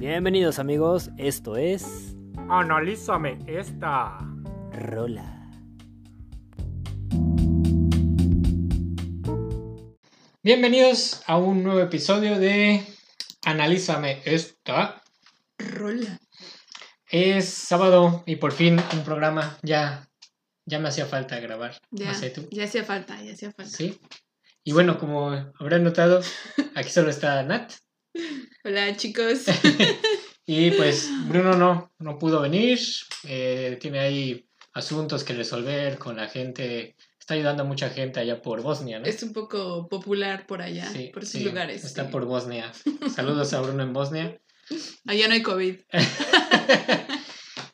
Bienvenidos amigos, esto es Analízame esta. Rola. Bienvenidos a un nuevo episodio de Analízame esta. Rola. Es sábado y por fin un programa. Ya, ya me hacía falta grabar. Ya, No sé tú. ya hacía falta, ya hacía falta. Sí. Y bueno, como habrán notado, aquí solo está Nat. Hola chicos. Y pues Bruno no, no pudo venir. eh, tiene ahí asuntos que resolver con la gente. Está ayudando a mucha gente allá por Bosnia, ¿no? es un poco popular por allá, Sí, por sí, lugares. Está sí. por Bosnia. Saludos a Bruno en Bosnia. Allá no hay COVID.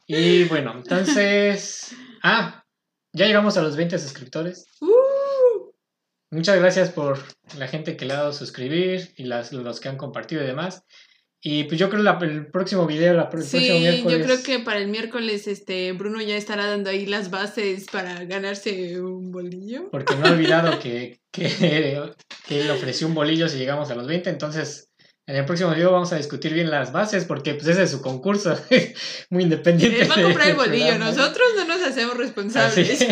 Y bueno, entonces. Ah, ya llegamos a los 20 suscriptores. ¡Uh! Muchas gracias por la gente que le ha dado suscribir y las, los que han compartido y demás. Y pues yo creo la- el próximo video, la, el próximo Sí, miércoles. yo creo que para el miércoles este Bruno ya estará dando ahí las bases para ganarse un bolillo. Porque no he olvidado que, que, que él ofreció un bolillo si llegamos a los 20. Entonces, en el próximo video vamos a discutir bien las bases porque pues ese es su concurso. Muy independiente. Él va a comprar el bolillo, programa. nosotros no nos hacemos responsables.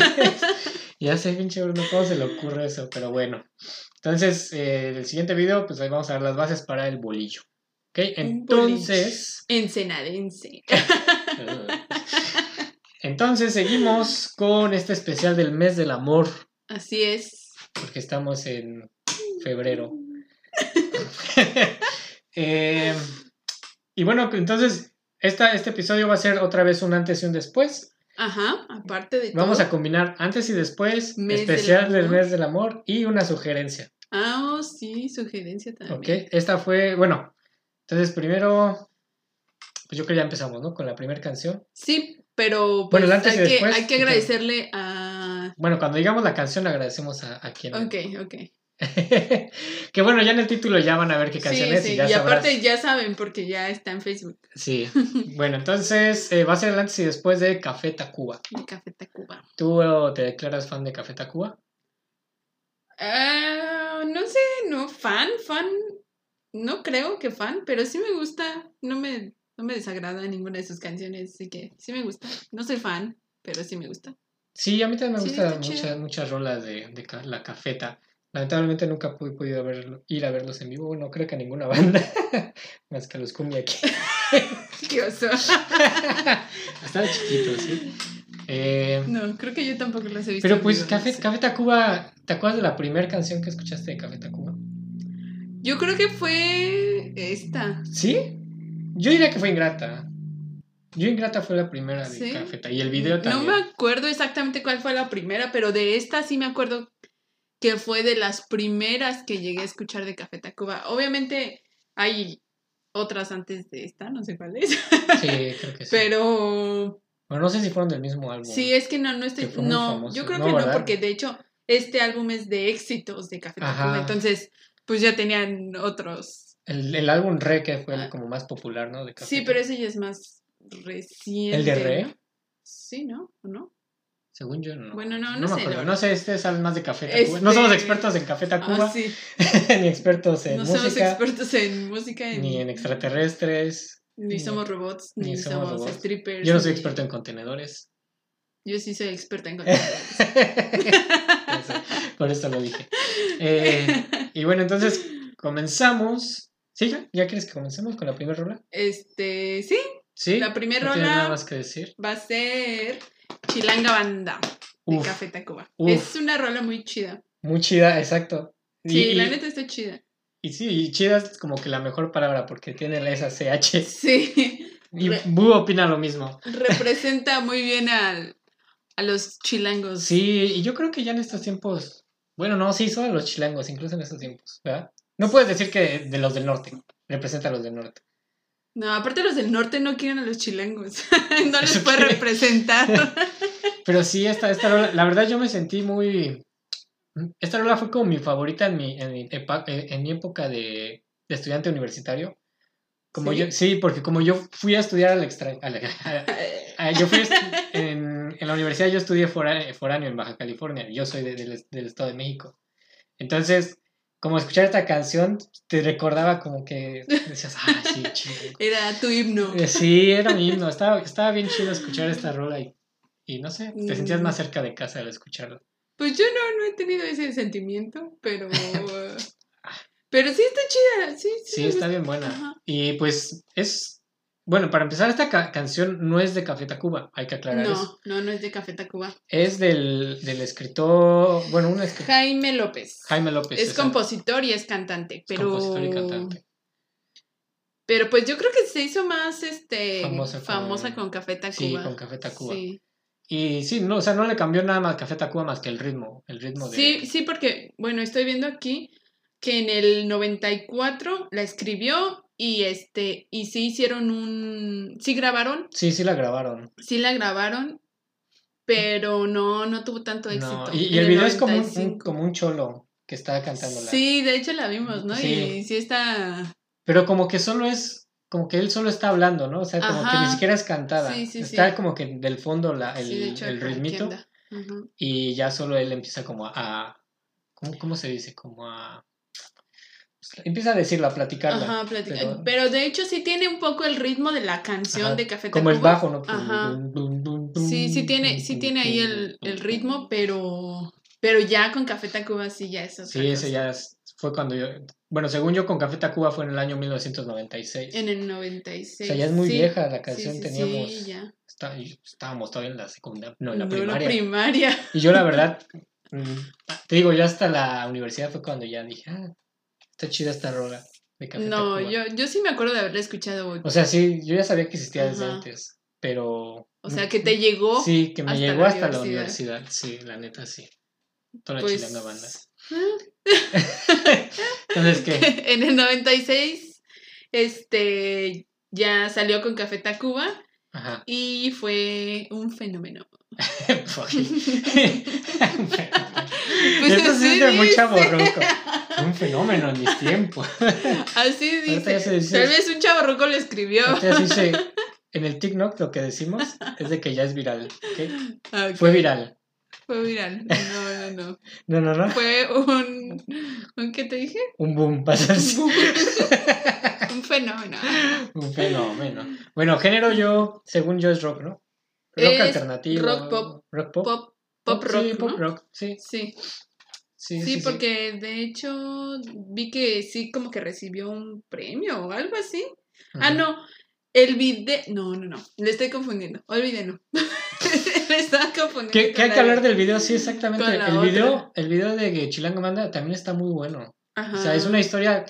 Ya sé, pinche Bruno, ¿cómo se le ocurre eso? Pero bueno. Entonces, eh, el siguiente video, pues ahí vamos a ver las bases para el bolillo. ¿Ok? Entonces. Ensenadense. Entonces, seguimos con este especial del mes del amor. Así es. Porque estamos en febrero. Eh, y bueno, entonces, esta, este episodio va a ser otra vez un antes y un después. Ajá, aparte de Vamos todo. a combinar antes y después, del especial del, mes del amor y una sugerencia. Ah, oh, sí, sugerencia también. Ok, esta fue, bueno, entonces primero, pues yo creo que ya empezamos, ¿no? Con la primera canción. Sí, pero Bueno, pues, el antes y hay, que, después, hay que agradecerle a... Bueno, cuando digamos la canción agradecemos a, a quien. Ok, ok. que bueno, ya en el título ya van a ver qué canción Sí, es sí, y y, ya sabrás. aparte ya saben porque ya está en Facebook Sí, bueno, entonces eh, va a ser el antes y después de Café Tacuba. de Café Tacuba. ¿Tú te declaras fan de Café Tacuba? Ah, no sé, no, fan, fan, no creo que fan, pero sí me gusta, no me, no me desagrada ninguna de sus canciones, así que sí me gusta. No soy fan, pero sí me gusta. Sí, a mí también me Sí, gustan muchas, muchas rolas de, de la cafeta. Lamentablemente nunca he podido verlo- ir a verlos en vivo. No creo que a ninguna banda, más que a los cumbia aquí. Qué oso. Estaba chiquito, sí. Eh, No, creo que yo tampoco los he visto. pero pues vivo, no Café, sé. Café Tacuba, ¿te acuerdas de la primera canción que escuchaste de Café Tacuba? Yo creo que fue esta. ¿Sí? Yo diría que fue Ingrata. Yo Ingrata fue la primera de ¿Sí? Cafeta y el video No también. me acuerdo exactamente cuál fue la primera, pero de esta sí me acuerdo que fue de las primeras que llegué a escuchar de Café Tacuba. Obviamente hay otras antes de esta, no sé cuáles, Sí, creo que sí. pero Bueno, no sé si fueron del mismo álbum. sí, es que no, no estoy... No, yo creo No, que no, porque de hecho este álbum es de éxitos de Café Ajá. Tacuba, entonces pues ya tenían otros. El, el álbum Re, que fue el Ah. como más popular, ¿no? De Café Sí, pero ese ya es más reciente. ¿El de Re? Sí, ¿no? ¿O no? Según yo, no. Bueno, no, no me sé, acuerdo. la verdad. No sé, este saben más de Café Tacuba. No somos Este- expertos en Café Tacuba, Ah, sí. ni expertos en no somos música, expertos en música ni en extraterrestres. ni ni- somos robots ni ni, somos somos, robots. strippers Yo no soy ni- experto en contenedores. yo sí soy experta en contenedores Eso, Por eso lo dije. Eh, y bueno, entonces comenzamos. ¿Sí? ya? ¿Ya quieres que comencemos con la primera rola? este sí Sí. La primera ¿No rola- nada más que decir? va a ser Chilanga Banda de Uf, Café Tacuba uf. es una rola muy chida muy chida, exacto. Sí y- la neta está chida y sí, y chida es como que la mejor palabra porque tiene la esa CH. sí Y Bu opina lo mismo. representa muy bien al, a los chilangos Sí, y yo creo que ya en estos tiempos. Bueno, no, sí, son los chilangos, incluso en estos tiempos, ¿verdad? No puedes decir que de los del norte. Representa a los del norte. No aparte los del norte no quieren a los chilangos no les ¿Eso puede representar Pero sí, esta, esta rola, la verdad yo me sentí muy... Esta rola fue como mi favorita en mi, en mi, en mi época de, de estudiante universitario. Como ¿Sí? yo, sí, porque como yo fui a estudiar al extra... al- a- yo fui en, en la universidad, yo estudié fora- foráneo en Baja California. Yo soy de- del, del Estado de México. Entonces, como escuchar esta canción te recordaba como que decías, ah, sí, chido. Era tu himno. Eh, Sí, era mi himno. Estaba, estaba bien chido escuchar esta rola y, y no sé, te sentías Mm. más cerca de casa al escucharla. Pues yo no, no he tenido ese sentimiento, pero. pero sí está chida. Sí, sí. Sí, está bien buena. Ajá. Y pues es. Bueno, para empezar, esta ca- canción no es de Café Tacuba, hay que aclarar eso. No, no, no es de Café Tacuba. Es del, del escritor. Bueno, un escritor. Jaime López. Jaime López. es compositor y es cantante, pero. compositor y cantante. Pero pues yo creo que se hizo más este Famosa famosa con- con, Café Tacuba. Sí, con Café Tacuba. Sí. Y sí, no, o sea, no le cambió nada más Café Tacuba más que el ritmo. El ritmo de. Sí, sí, porque, bueno, estoy viendo aquí que en el 94 la escribió y este, y sí hicieron un, sí grabaron, Sí, sí la grabaron. sí la grabaron, pero no, no tuvo tanto No, éxito. y, el video es como un, un- 95. como un cholo que está cantándola. Sí, de hecho la vimos, ¿no? Sí. Y sí está, Pero como que solo es, como que él solo está hablando, ¿no? O sea, como que ni siquiera es cantada. Sí, sí, está como que del fondo la, el, de hecho ritmito y ya solo él empieza como a... ¿Cómo, cómo se dice? Como a... empieza a decirlo, a platicarla. Ajá, platica- pero- pero... de hecho sí tiene un poco el ritmo de la canción Ajá, de Café Como el bajo, ¿no? Ajá. Sí, sí tiene, sí tiene ahí el, el ritmo, pero, pero ya con Café Tacuba sí ya es otra Sí, ese ya fue cuando yo... Bueno, según yo con Café Tacuba fue en el año 1996. En el 96. O sea, ya es muy sí. vieja la canción, sí, teníamos... sí, ya. está- estábamos todavía en la secundaria, no, en la No, primaria. primaria. Y yo la verdad, mm, te digo, yo hasta la universidad fue cuando ya dije, ah, está chida esta rola de Café No, Tacuba". yo, yo sí me acuerdo de haberla escuchado. O sea, sí, yo ya sabía que existía desde Ajá. antes, pero... O sea, que te llegó. Sí, que me hasta llegó la hasta la universidad. sí, la neta, sí. Toda la pues, chilanga banda. Entonces, ¿qué? en el 96, este, ya salió con Café Tacuba Ajá. y fue un fenómeno. Pues Esto sí es dice. chavorruco. Un fenómeno en mis tiempos. Así dice. Tal vez un chavorruco lo escribió. Dice, en el TikTok lo que decimos es de que ya es viral. ¿ok? Ah, ok. Fue viral. Fue viral. No, no, no. No, no, no. Fue un. ¿Un qué te dije? Un boom, pasa así. un fenómeno. Un fenómeno. Bueno, género yo, según yo, es rock, ¿no? Rock Es alternativo. rock pop. Rock pop. Pop, pop rock. Sí, pop rock, sí. Sí, Sí, sí, porque de hecho vi que sí, como que recibió un premio o algo así. Ah, no. El video. No, no, no. Le estoy confundiendo. Olvídenlo. Le estaba confundiendo. ¿Qué, con qué hay que hablar de- del video? Sí, exactamente. El video, el video de Chilango Manda también está muy bueno. Ajá. O sea, es una historia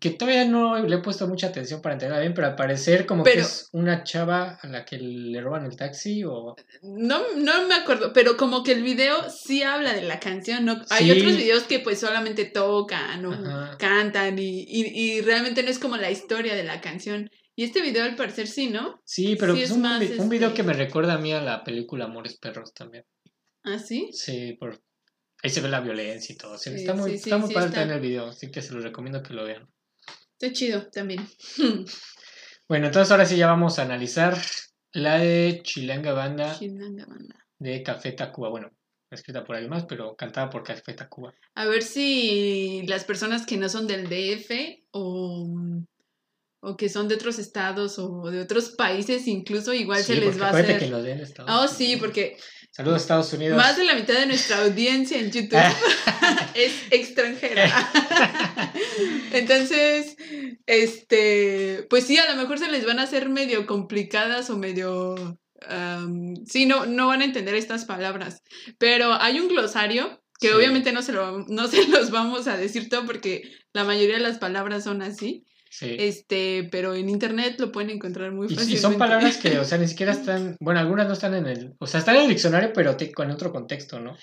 que todavía no le he puesto mucha atención para entenderla bien, pero al parecer como que es una chava a la que le roban el taxi o... No, no me acuerdo, pero como que el video sí habla de la canción, ¿no? Hay Sí. otros videos que pues solamente tocan o Ajá. cantan y, y, y realmente no es como la historia de la canción. Y este video al parecer sí, ¿no? Sí, pero Sí, es es un, más, un video este- que me recuerda a mí a la película Amores Perros también. ¿Ah, sí? Sí, por... ahí se ve la violencia y todo. Sí, Sí, está muy, sí, está muy padre está. también el video, así que se los recomiendo que lo vean. Está chido también. Bueno, entonces ahora sí ya vamos a analizar la de Chilanga Banda Chilanga banda. de Café Tacuba. Bueno, escrita por alguien más, pero cantada por Café Tacuba. A ver si las personas que no son del DF o, o que son de otros estados o de otros países incluso igual Sí, se les va a hacer. que nos ven de Estados Oh, sí, porque Saludos Estados Unidos. más de la mitad de nuestra audiencia en YouTube es extranjera. Entonces, este, pues sí, a lo mejor se les van a hacer medio complicadas o medio, sí, no, no van a entender estas palabras. Pero hay un glosario que Sí. obviamente no se, lo, no se los vamos a decir todo porque la mayoría de las palabras son así. Sí. Este, pero en internet lo pueden encontrar muy fácilmente. y son palabras que, o sea, ni siquiera están, bueno, algunas no están en el, o sea, están en el diccionario, pero te- con otro contexto, ¿no?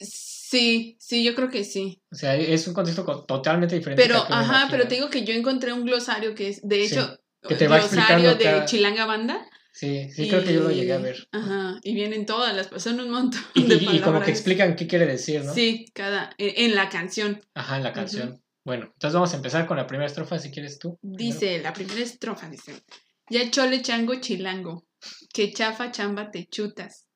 Sí, sí, yo creo que sí. O sea, es un contexto co- totalmente diferente. Pero, ajá, pero te digo que yo encontré un glosario que es, de Sí, hecho, que te va glosario de cada- Chilanga Banda. Sí, sí, creo que yo lo llegué a ver. Ajá, y vienen todas las son un montón Y, de y- y como que explican qué quiere decir, ¿no? Sí, cada en, en la canción Ajá, en la canción. Bueno, entonces vamos a empezar con la primera estrofa, si quieres tú. primero. dice, la primera estrofa dice, ya chole chango chilango, que chafa chamba te chutas,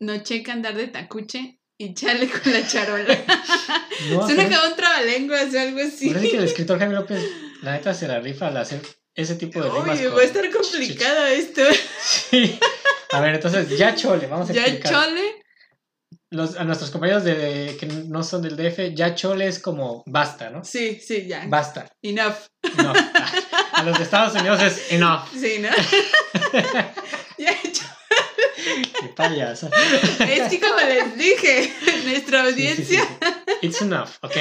no checa andar de tacuche y chale con la charola. No, Suena como un trabalenguas o algo así. Parece que el escritor Jaime López, la neta, se la rifa al hacer ese tipo de rimas. Uy, con- va a estar complicado esto. Sí. A ver, entonces, ya chole, vamos a Ya explicar. chole. Los- a nuestros compañeros de, que no son del DF, ya chole es como basta, ¿no? Sí, sí, ya. Basta. Enough. No. A los de Estados Unidos es enough. Sí, ¿no? ya chole. Qué payasa. Es que como les dije, nuestra Sí, sí, sí, audiencia. sí. It's enough, ¿ok?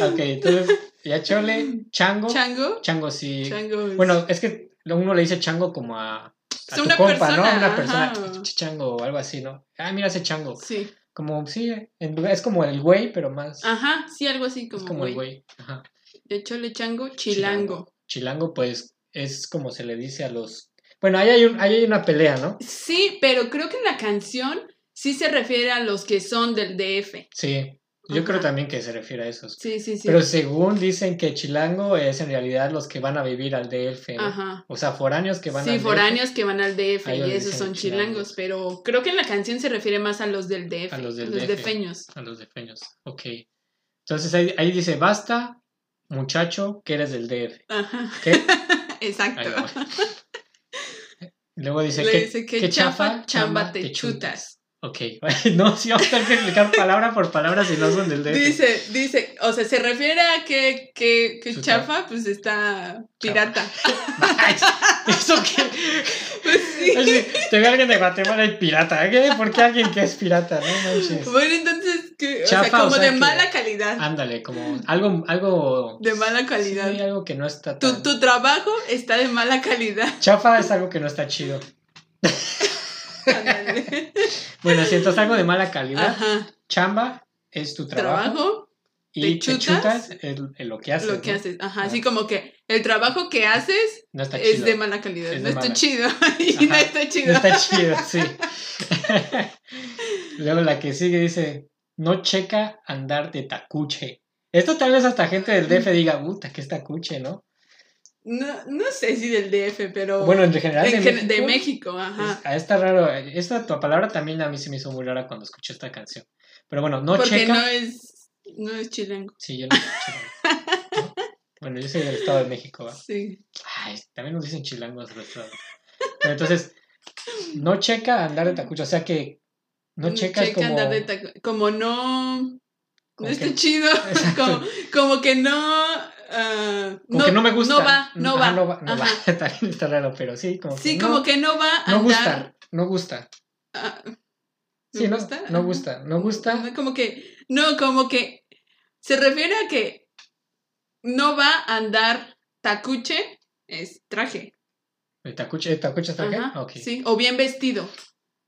ok, entonces, ya chole, chango. Chango. Chango sí. Chango. Bueno, es que uno le dice chango como a, a tu una compa, persona, ¿no? A Una persona, "Ch- chango o algo así, ¿no? Ah, mira ese chango. Sí. Como, sí, es como el güey, pero más. Ajá, sí, algo así es como, como el güey. güey. Ajá. De chole, chango, chilango. Chilango, pues, es como se le dice a los. Bueno, ahí hay, un, ahí hay una pelea, ¿no? Sí, pero creo que en la canción sí se refiere a los que son del DF. Sí. Yo Ajá. creo también que se refiere a esos. Sí, sí, sí. Pero según dicen que chilango es en realidad los que van a vivir al DF. ¿no? Ajá. O sea, foráneos que van Sí, al DF. foráneos que van al DF A y esos son chilangos. chilangos, pero creo que en la canción se refiere más a los del DF, A los del los DF. defeños. A los defeños. Ok. Entonces ahí, ahí dice, basta, muchacho, que eres del DF. Ajá. ¿Qué? Exacto. Luego dice, Le que dice que chafa, chamba, te chutas. Ok. no, sí vamos a tener que explicar palabra por palabra si no son del DF. Dice, dice, o sea, se refiere a que, que, que chafa, pues está pirata. ¿Eso qué? Pues sí. Oye, te ve alguien de Guatemala y pirata. ¿Qué? ¿Por qué alguien que es pirata? No manches. Bueno, entonces, que, o Chafa, sea, como o sea de mala calidad. Ándale, como algo, algo. De mala calidad. Sí, algo que no está Tu, tan. tu trabajo está de mala calidad. Chafa es algo que no está chido. Bueno, si algo de mala calidad. Ajá. Chamba es tu trabajo. Trabajo, y te te chutas, lo que haces. lo que ¿no? haces. Ajá, así como que el trabajo que haces No está es chido. de mala calidad. Es no está mala. chido. y no está chido. No está chido, sí. Luego la que sigue dice: No checa andar de tacuche. Esto tal vez hasta gente del DF diga, puta, que es tacuche, ¿no? No, no sé si del DF, pero. Bueno, en general de en gen- México. de México, ajá. Es- está raro. Esta tu palabra también a mí se me hizo muy rara cuando escuché esta canción. Pero bueno, no porque checa. no es. No es chilango. Sí, yo no checo. ¿No? Bueno, yo soy del Estado de México, ¿va? Sí. Ay, también nos dicen chilangos del Estado. Pero entonces, no checa andar de tacucho. O sea que no checa es como. andar de taco- Como no. No Como está que- chido. Como, como que no. Ah, Como que no me gusta. No va, no va. no va. No va. Está raro, pero sí, como que Sí, no, como que no va a No andar. gusta, no gusta. ah, Sí, no, gusta? no gusta, no gusta. No, Como que, no, como que se refiere a que no va a andar tacuche, es traje. ¿El tacuche, el tacuche? Ajá, Ok. Sí, o bien vestido.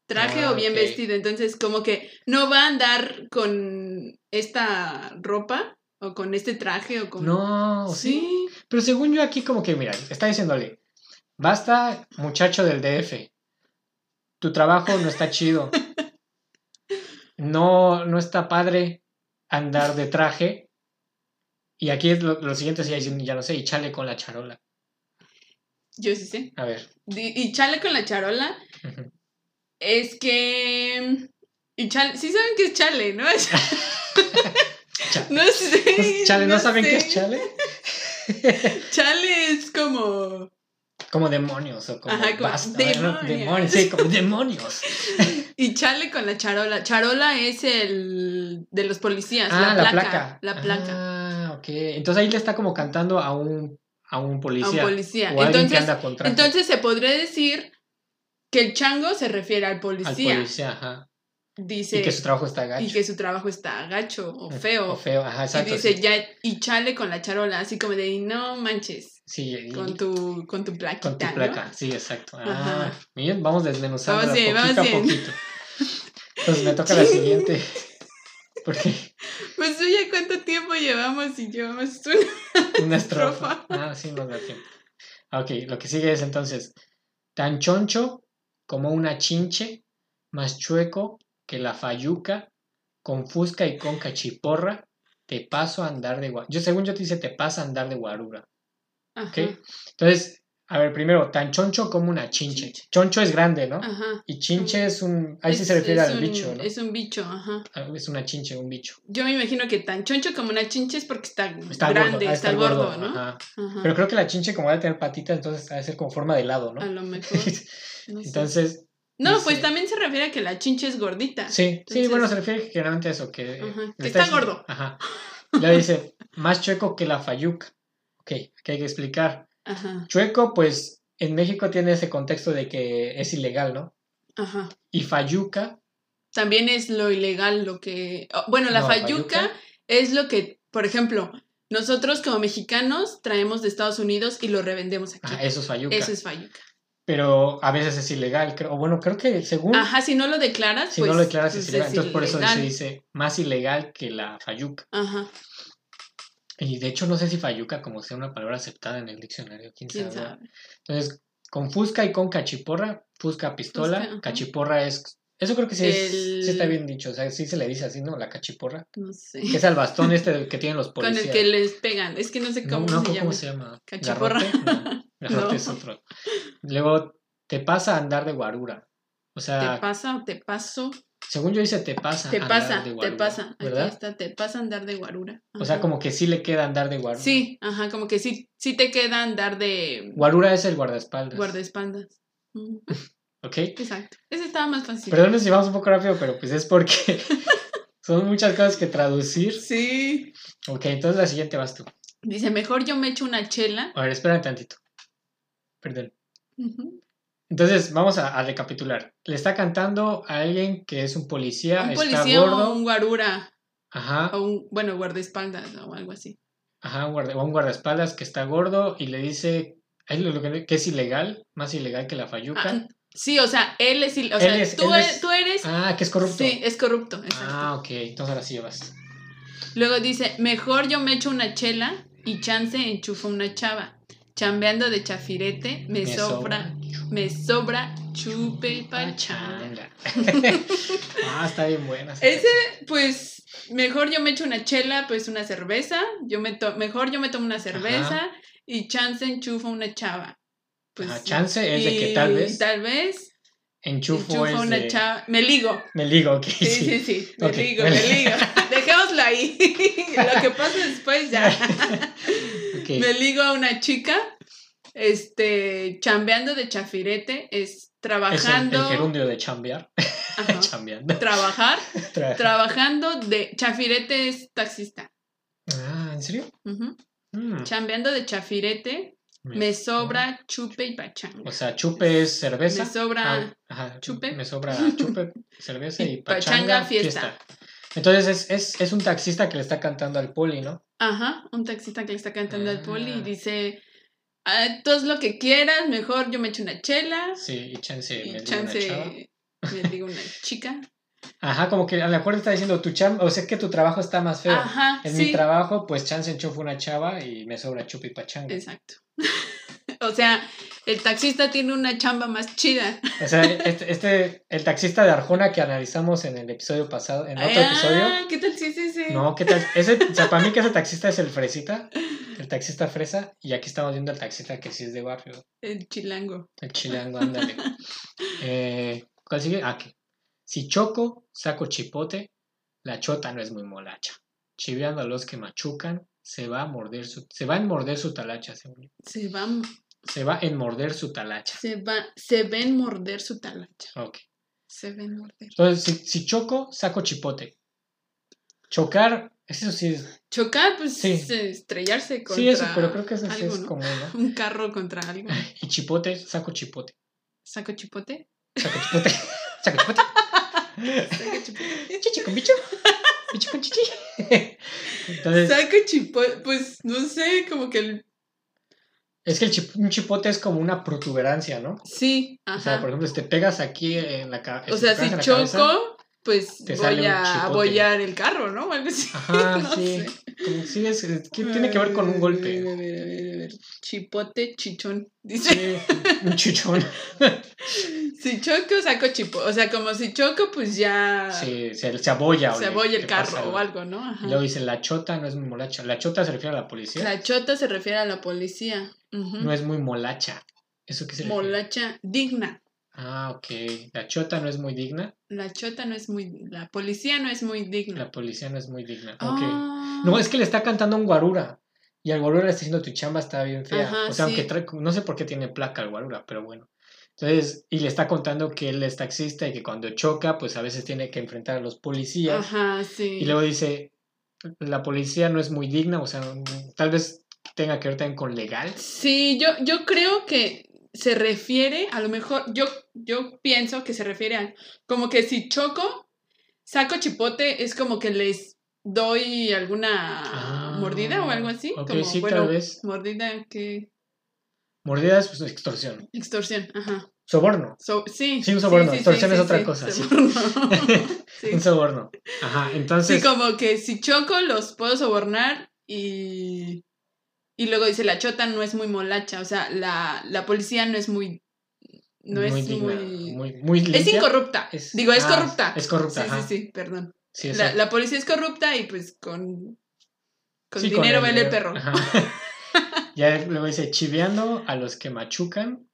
Traje Ah, o bien vestido. Entonces, como que no va a andar con esta ropa o con este traje o con. No, sí. sí. Pero según yo aquí como que, mira, está diciéndole, basta muchacho del DF, tu trabajo no está chido, no, no está padre andar de traje, y aquí es lo, lo siguiente, sí, ya, ya no sé, y chale con la charola. Yo sí sé. A ver. Y chale con la charola es que. Y chale, sí saben que es chale, ¿no? Cha- no sé. Pues, chale, ¿no, saben qué sé. es chale? Chale es como. Como demonios o como Ajá, como basta, demonios. ¿no? demonios, sí, como demonios. Y chale con la charola. Charola es el de los policías. Ah, la, placa, La placa. Ah, ok. Entonces ahí le está como cantando a un, a un a policía. un policía. O a alguien que Entonces, entonces se podría decir que el chango se refiere al al policía. policía, ajá. Dice. Y que su trabajo está gacho. y que su trabajo está gacho o feo. O feo, ajá, exacto. y dice sí. ya, y chale con la charola, así como de no manches, Sí, y- con tu, con tu plaquita, con tu ¿no? placa, sí, exacto. Ah, bien, vamos desmenuzando Vamos bien, poquito vamos a poquito. Entonces me toca la siguiente. Porque Pues oye, ¿cuánto tiempo llevamos y llevamos una? una estrofa. Estrofa. Ah, sí, nos da tiempo. Ok, lo que sigue es entonces, tan choncho como una chinche, más chueco que la fayuca, con fusca y con cachiporra, te paso a andar de guarura. Yo, según yo te dice, te pasa a andar de guarura. Ajá. Ok. Entonces, A ver, primero, tan choncho como una chinche. Chinche. Choncho es grande, ¿no? Ajá. Y chinche es un... Ahí sí Es- se refiere al un- bicho, ¿no? Es un bicho, ajá. Ah, Es una chinche, un bicho. Yo me imagino que tan choncho como una chinche es porque está, Está grande, de está estar gordo, ¿no? ajá. Ajá. Pero creo que la chinche como va a tener patitas, entonces ha de ser como forma de helado, ¿no? A lo mejor. no sé. entonces, No, pues también se refiere a que la chinche es gordita. sí, sí, bueno, se refiere generalmente a eso, que... Ajá, que está gordo. Ajá. Le dice, más chueco que la fayuca. Ok, que hay que explicar. Ajá, Chueco, pues, en México tiene ese contexto de que es ilegal, ¿no? ajá. Y fayuca, También es lo ilegal lo que... oh, Bueno, la No, fayuca fayuca. es lo que, por ejemplo, nosotros como mexicanos traemos de Estados Unidos y lo revendemos aquí. ajá, eso es fayuca. Eso es fayuca. Pero a veces es ilegal, creo. O bueno, creo que según... Ajá, si no lo declaras, si pues... no lo declaras es pues ilegal. Entonces por eso se dice más ilegal que la fayuca. Ajá, Y de hecho no sé si fayuca como sea una palabra aceptada en el diccionario, quién, quién sabe. sabe. Entonces, con fusca y con cachiporra, fusca pistola, Fusca, cachiporra es... Eso creo que sí, es- El- sí está bien dicho, o sea, sí se le dice así, ¿no? La cachiporra. No sé. Que es el bastón este que tienen los Con policías. el que les pegan. Es que no sé No, cómo no, se ¿cómo llama. se llama? ¿Cachiporra? ¿Garrote? No, No. es otro. Luego, te pasa a andar de guarura. O sea, ¿Te pasa o te paso? según yo dice te pasa Te andar pasa, te pasa. Aquí ¿Verdad? está, te pasa andar de guarura. O sea, como que sí le queda andar de guarura. Sí, ajá, como que sí, sí te queda andar de Guarura es el guardaespaldas. guardaespaldas. Ujú, ¿Ok? Exacto. Ese estaba más fácil. Perdón si vamos un poco rápido, pero pues es porque son muchas cosas que traducir. Sí. Ok, entonces la siguiente vas tú. Dice, mejor yo me echo una chela. A ver, espera tantito. Perdón. Entonces, vamos a, a recapitular. Le está cantando a alguien que es un policía, Un está policía gordo. o un guarura. Ajá, O un, bueno, guardaespaldas o algo así. ajá, un, guarda- un guardaespaldas que está gordo y le dice es lo que, que es ilegal, más ilegal que la fayuca. Ah, sí, o sea, él es... O sea, es- tú, eres, es- tú eres... Ah, que es corrupto. Sí, es corrupto. Exacto. ah, ok, entonces ahora sí vas. Luego dice, mejor yo me echo una chela y chance enchufo una chava. Chambeando de chafirete, me, sobra, me sobra chupe y pachanga. Ah, está bien buena. Ese, pues, mejor yo me echo una chela, pues una cerveza. Yo me to- mejor yo me tomo una cerveza y chance enchufo una chava. Pues, Ajá, chance es de que tal vez Tal vez Enchufo, enchufo es una de... chava. Me ligo. Me ligo, ok. Sí, sí, sí. Me ligo, me ligo. Dejémoslo ahí. Lo que pase después ya. Me ligo a una chica, este, chambeando de chafirete, es Es el, trabajando. el gerundio de chambear. ajá, Chambeando. trabajar, Tra- trabajando de. Chafirete es taxista. Ah, ¿en serio? Mm. Chambeando de chafirete, me sobra chupe y pachanga. O sea, chupe es cerveza. Me sobra Ah, ajá, chupe. Me sobra chupe, cerveza y, Y pachanga, pachanga, fiesta. fiesta. Entonces es, es, es un taxista que le está cantando al poli, ¿no? Ajá, un taxista que le está cantando al poli y Ah. dice. "Ah, tú haz lo que quieras, mejor yo me echo una chela. Sí, y chance me y digo una chance chava. me digo una chica. Ajá, como que a lo mejor está diciendo tu chamba, o sea que tu trabajo está más feo. Ajá, en sí. mi trabajo, pues chance enchufo una chava y me sobra chupe y pachanga. Exacto. o sea, el taxista tiene una chamba más chida. O sea, este, este, el taxista de Arjona que analizamos en el episodio pasado, en otro Ah, episodio. ¿Qué tal si es ese? No, ¿qué tal? Ese, o sea, para mí que ese taxista es el fresita, el taxista fresa, y aquí estamos viendo al taxista que sí es de barrio, El chilango. el chilango, ándale. Eh, ¿Cuál sigue? Ah, aquí. Si choco, saco chipote, la chota no es muy molacha. Chiveando a los que machucan, se va a morder su, se va a morder su talacha, según. Se va, Se va a morder su talacha. se va, se ven morder su talacha. Ok. Se ven morder. Entonces, si, si choco, saco chipote. Chocar, eso sí es. Chocar, pues Sí. es estrellarse contra Sí, eso, pero creo que eso algo, es ¿no? común, ¿no? Un carro contra algo. Y chipote, saco chipote. ¿Saco chipote? Saco chipote. Saco chipote. Chichi con bicho. Bicho con chichi. Entonces, Saco chipote. Pues no sé, como que el. es que el chip- un chipote es como una protuberancia, ¿no? Sí, O sea, ajá. por ejemplo, si te pegas aquí en la cabeza. O sea, si choco, pues te voy a abollar el carro, ¿no? Algo así. Ajá, no sí. sí, es, que tiene que ver con un A ver, golpe. a ver, a ver, a ver. Chipote, chichón. Dice, Sí, un chichón. si choco, saco chipo. O sea, como si choco, pues ya Sí, se, se abolla. se abolla el pasa carro o algo, ¿no? Ajá. Luego dice, la chota no es muy molacha. La chota se refiere a la policía. La chota se refiere a la policía. No es muy molacha. ¿Eso qué se refiere? Molacha digna. Ah, ok. La chota no es muy digna. La chota no es muy. La policía no es muy digna. La policía no es muy digna. Ok. Ah. No, es que le está cantando un guarura. Y al guarura le está diciendo tu chamba está bien fea. Ajá, o sea, aunque trae, no sé por qué tiene placa el guarura, pero bueno. Entonces, y le está contando que él es taxista y que cuando choca, pues a veces tiene que enfrentar a los policías. Ajá, sí. Y luego dice, la policía no es muy digna, o sea, tal vez tenga que ver también con legal. Sí, yo, yo creo que se refiere, a lo mejor, yo, yo pienso que se refiere a como que si choco, saco chipote, es como que les doy alguna Ah, mordida o algo así. ok, como, sí, bueno, tal vez. mordida que. Mordidas, pues extorsión. Extorsión, ajá. Soborno. So- sí. Sí, un soborno, extorsión es otra cosa, sí. soborno. Sí. Un soborno. Ajá, Sí, entonces... como que si choco los puedo sobornar y... Y luego dice, la chota no es muy molacha, o sea, la, la policía no es muy... No muy es digna, muy... muy, muy Es incorrupta. Es- Digo, es ah, corrupta. es corrupta, Sí, ajá. sí, sí, perdón. Sí. La, la policía es corrupta y pues con... Con Sí, dinero vale el perro. Ajá. ya luego dice, chiveando a los que machucan.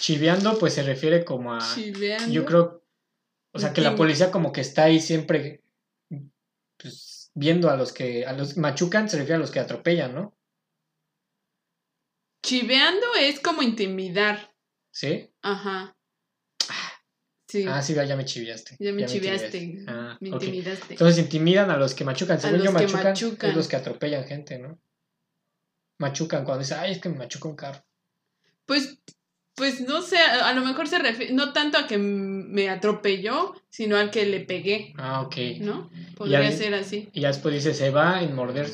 Chiveando, pues se refiere como a... Chiveando. Yo creo, o sea, que la policía como que está ahí siempre pues, viendo a los que, a los machucan, se refiere a los que atropellan, ¿no? Chiveando es como intimidar. ¿Sí? Ajá. Sí. Ah, sí, ya me chiviaste. ya me ya chiveaste. Ah, me ok. intimidaste. Entonces intimidan a los que machucan. Según los yo, que machucan, machucan. es los que atropellan gente, ¿no? Machucan cuando dice, ay, es que me machuca un carro. Pues, pues no sé, a, a lo mejor se refiere, no tanto a que me atropelló, sino al que le pegué, Ah, ok. ¿no? Podría ser así. Y ya después dice, se va en morder.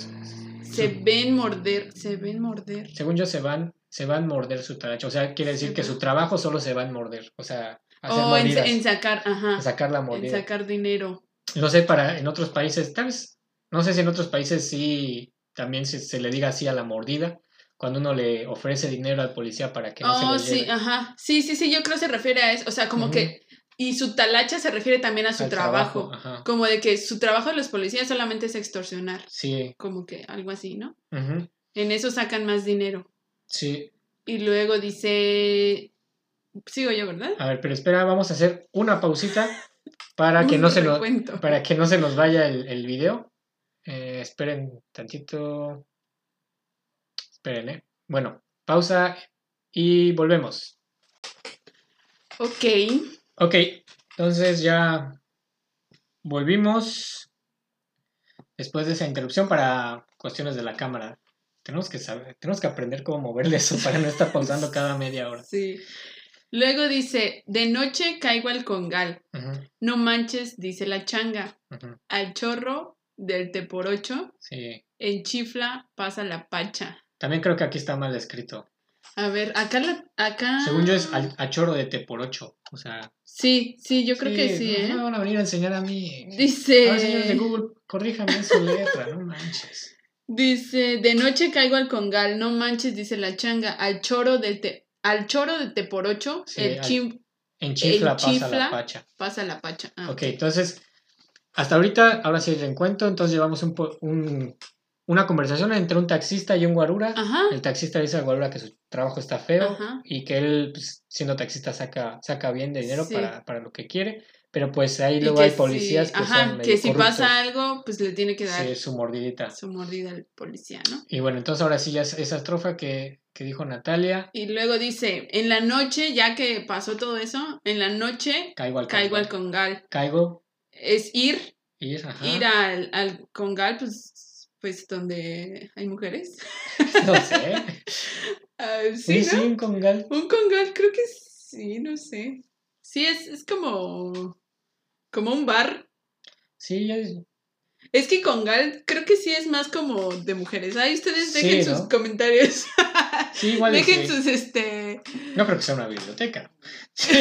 Se ven morder, se ven morder. Según yo, se van, se van a morder su talacha. O sea, quiere decir Se que su trabajo solo se va en morder. O sea, hacer O en, en sacar, ajá, en sacar la en mordida. sacar dinero. No sé, para en otros países, tal vez, no sé si en otros países sí también se, se le diga así a la mordida, cuando uno le ofrece dinero al policía para que no se Oh, lo sí, lleve ajá. Sí, sí, sí, yo creo que se refiere a eso. O sea, como que. Y su talacha se refiere también a su al trabajo. Como de que su trabajo de los policías solamente es extorsionar. Sí, Como que algo así, ¿no? En eso sacan más dinero. sí. Y luego dice. Sigo yo, ¿verdad? A ver, pero espera, vamos a hacer una pausita para que no se nos, para que no se nos vaya el, el video. Eh, esperen tantito. Esperen, ¿eh? Bueno, pausa y volvemos. Ok. Ok, entonces ya volvimos después de esa interrupción para cuestiones de la cámara. Tenemos que saber, tenemos que aprender cómo moverle eso para no estar pausando cada media hora. Sí. Luego dice, de noche caigo al congal. No manches, dice la changa. Al chorro del te por ocho, Sí, en chifla pasa la pacha. también creo que aquí está mal escrito. A ver, acá la, acá. Según yo es al- a choro de T por 8. O sea. Sí, sí, yo creo que sí, no, ¿eh? no me van a venir a enseñar a mí. Dice. A ver, señores de Google, corríjame su letra, no manches. Dice, de noche caigo al congal, no manches, dice la changa, al choro de te, al choro de te por ocho, Sí, el al- chim En chifla pasa chifla. la pacha. pasa la pacha. Ah, Ok, entonces, hasta ahorita, ahora sí el reencuentro, entonces llevamos un- una conversación entre un taxista y un guarura. Ajá. El taxista le dice al guarura que su trabajo está feo Ajá. y que él, pues, siendo taxista, saca, saca bien de dinero Sí. para, para lo que quiere, pero pues ahí Y luego que hay policías si, que ajá, son que medio si corruptos. pasa algo, pues le tiene que dar Sí, su mordidita. su mordida al policía, ¿no? Y bueno, entonces ahora sí ya es- esa estrofa que, que dijo Natalia, Y luego dice, en la noche, ya que pasó todo eso, en la noche caigo al caigo al congal. congal. Caigo, Es ir, ir, ajá. ir al, al congal, pues, pues donde hay mujeres. No sé. Ah, Sí, sí, sí, ¿no? un congal. Un congal, creo que sí, no sé. Sí, es, es como, como un bar. Sí, ya es- Es que congal creo que sí es más como de mujeres. Ahí ustedes Sí, dejen ¿no? sus comentarios. sí, igual dejen sí. sus, este... No creo que sea una biblioteca. Sí,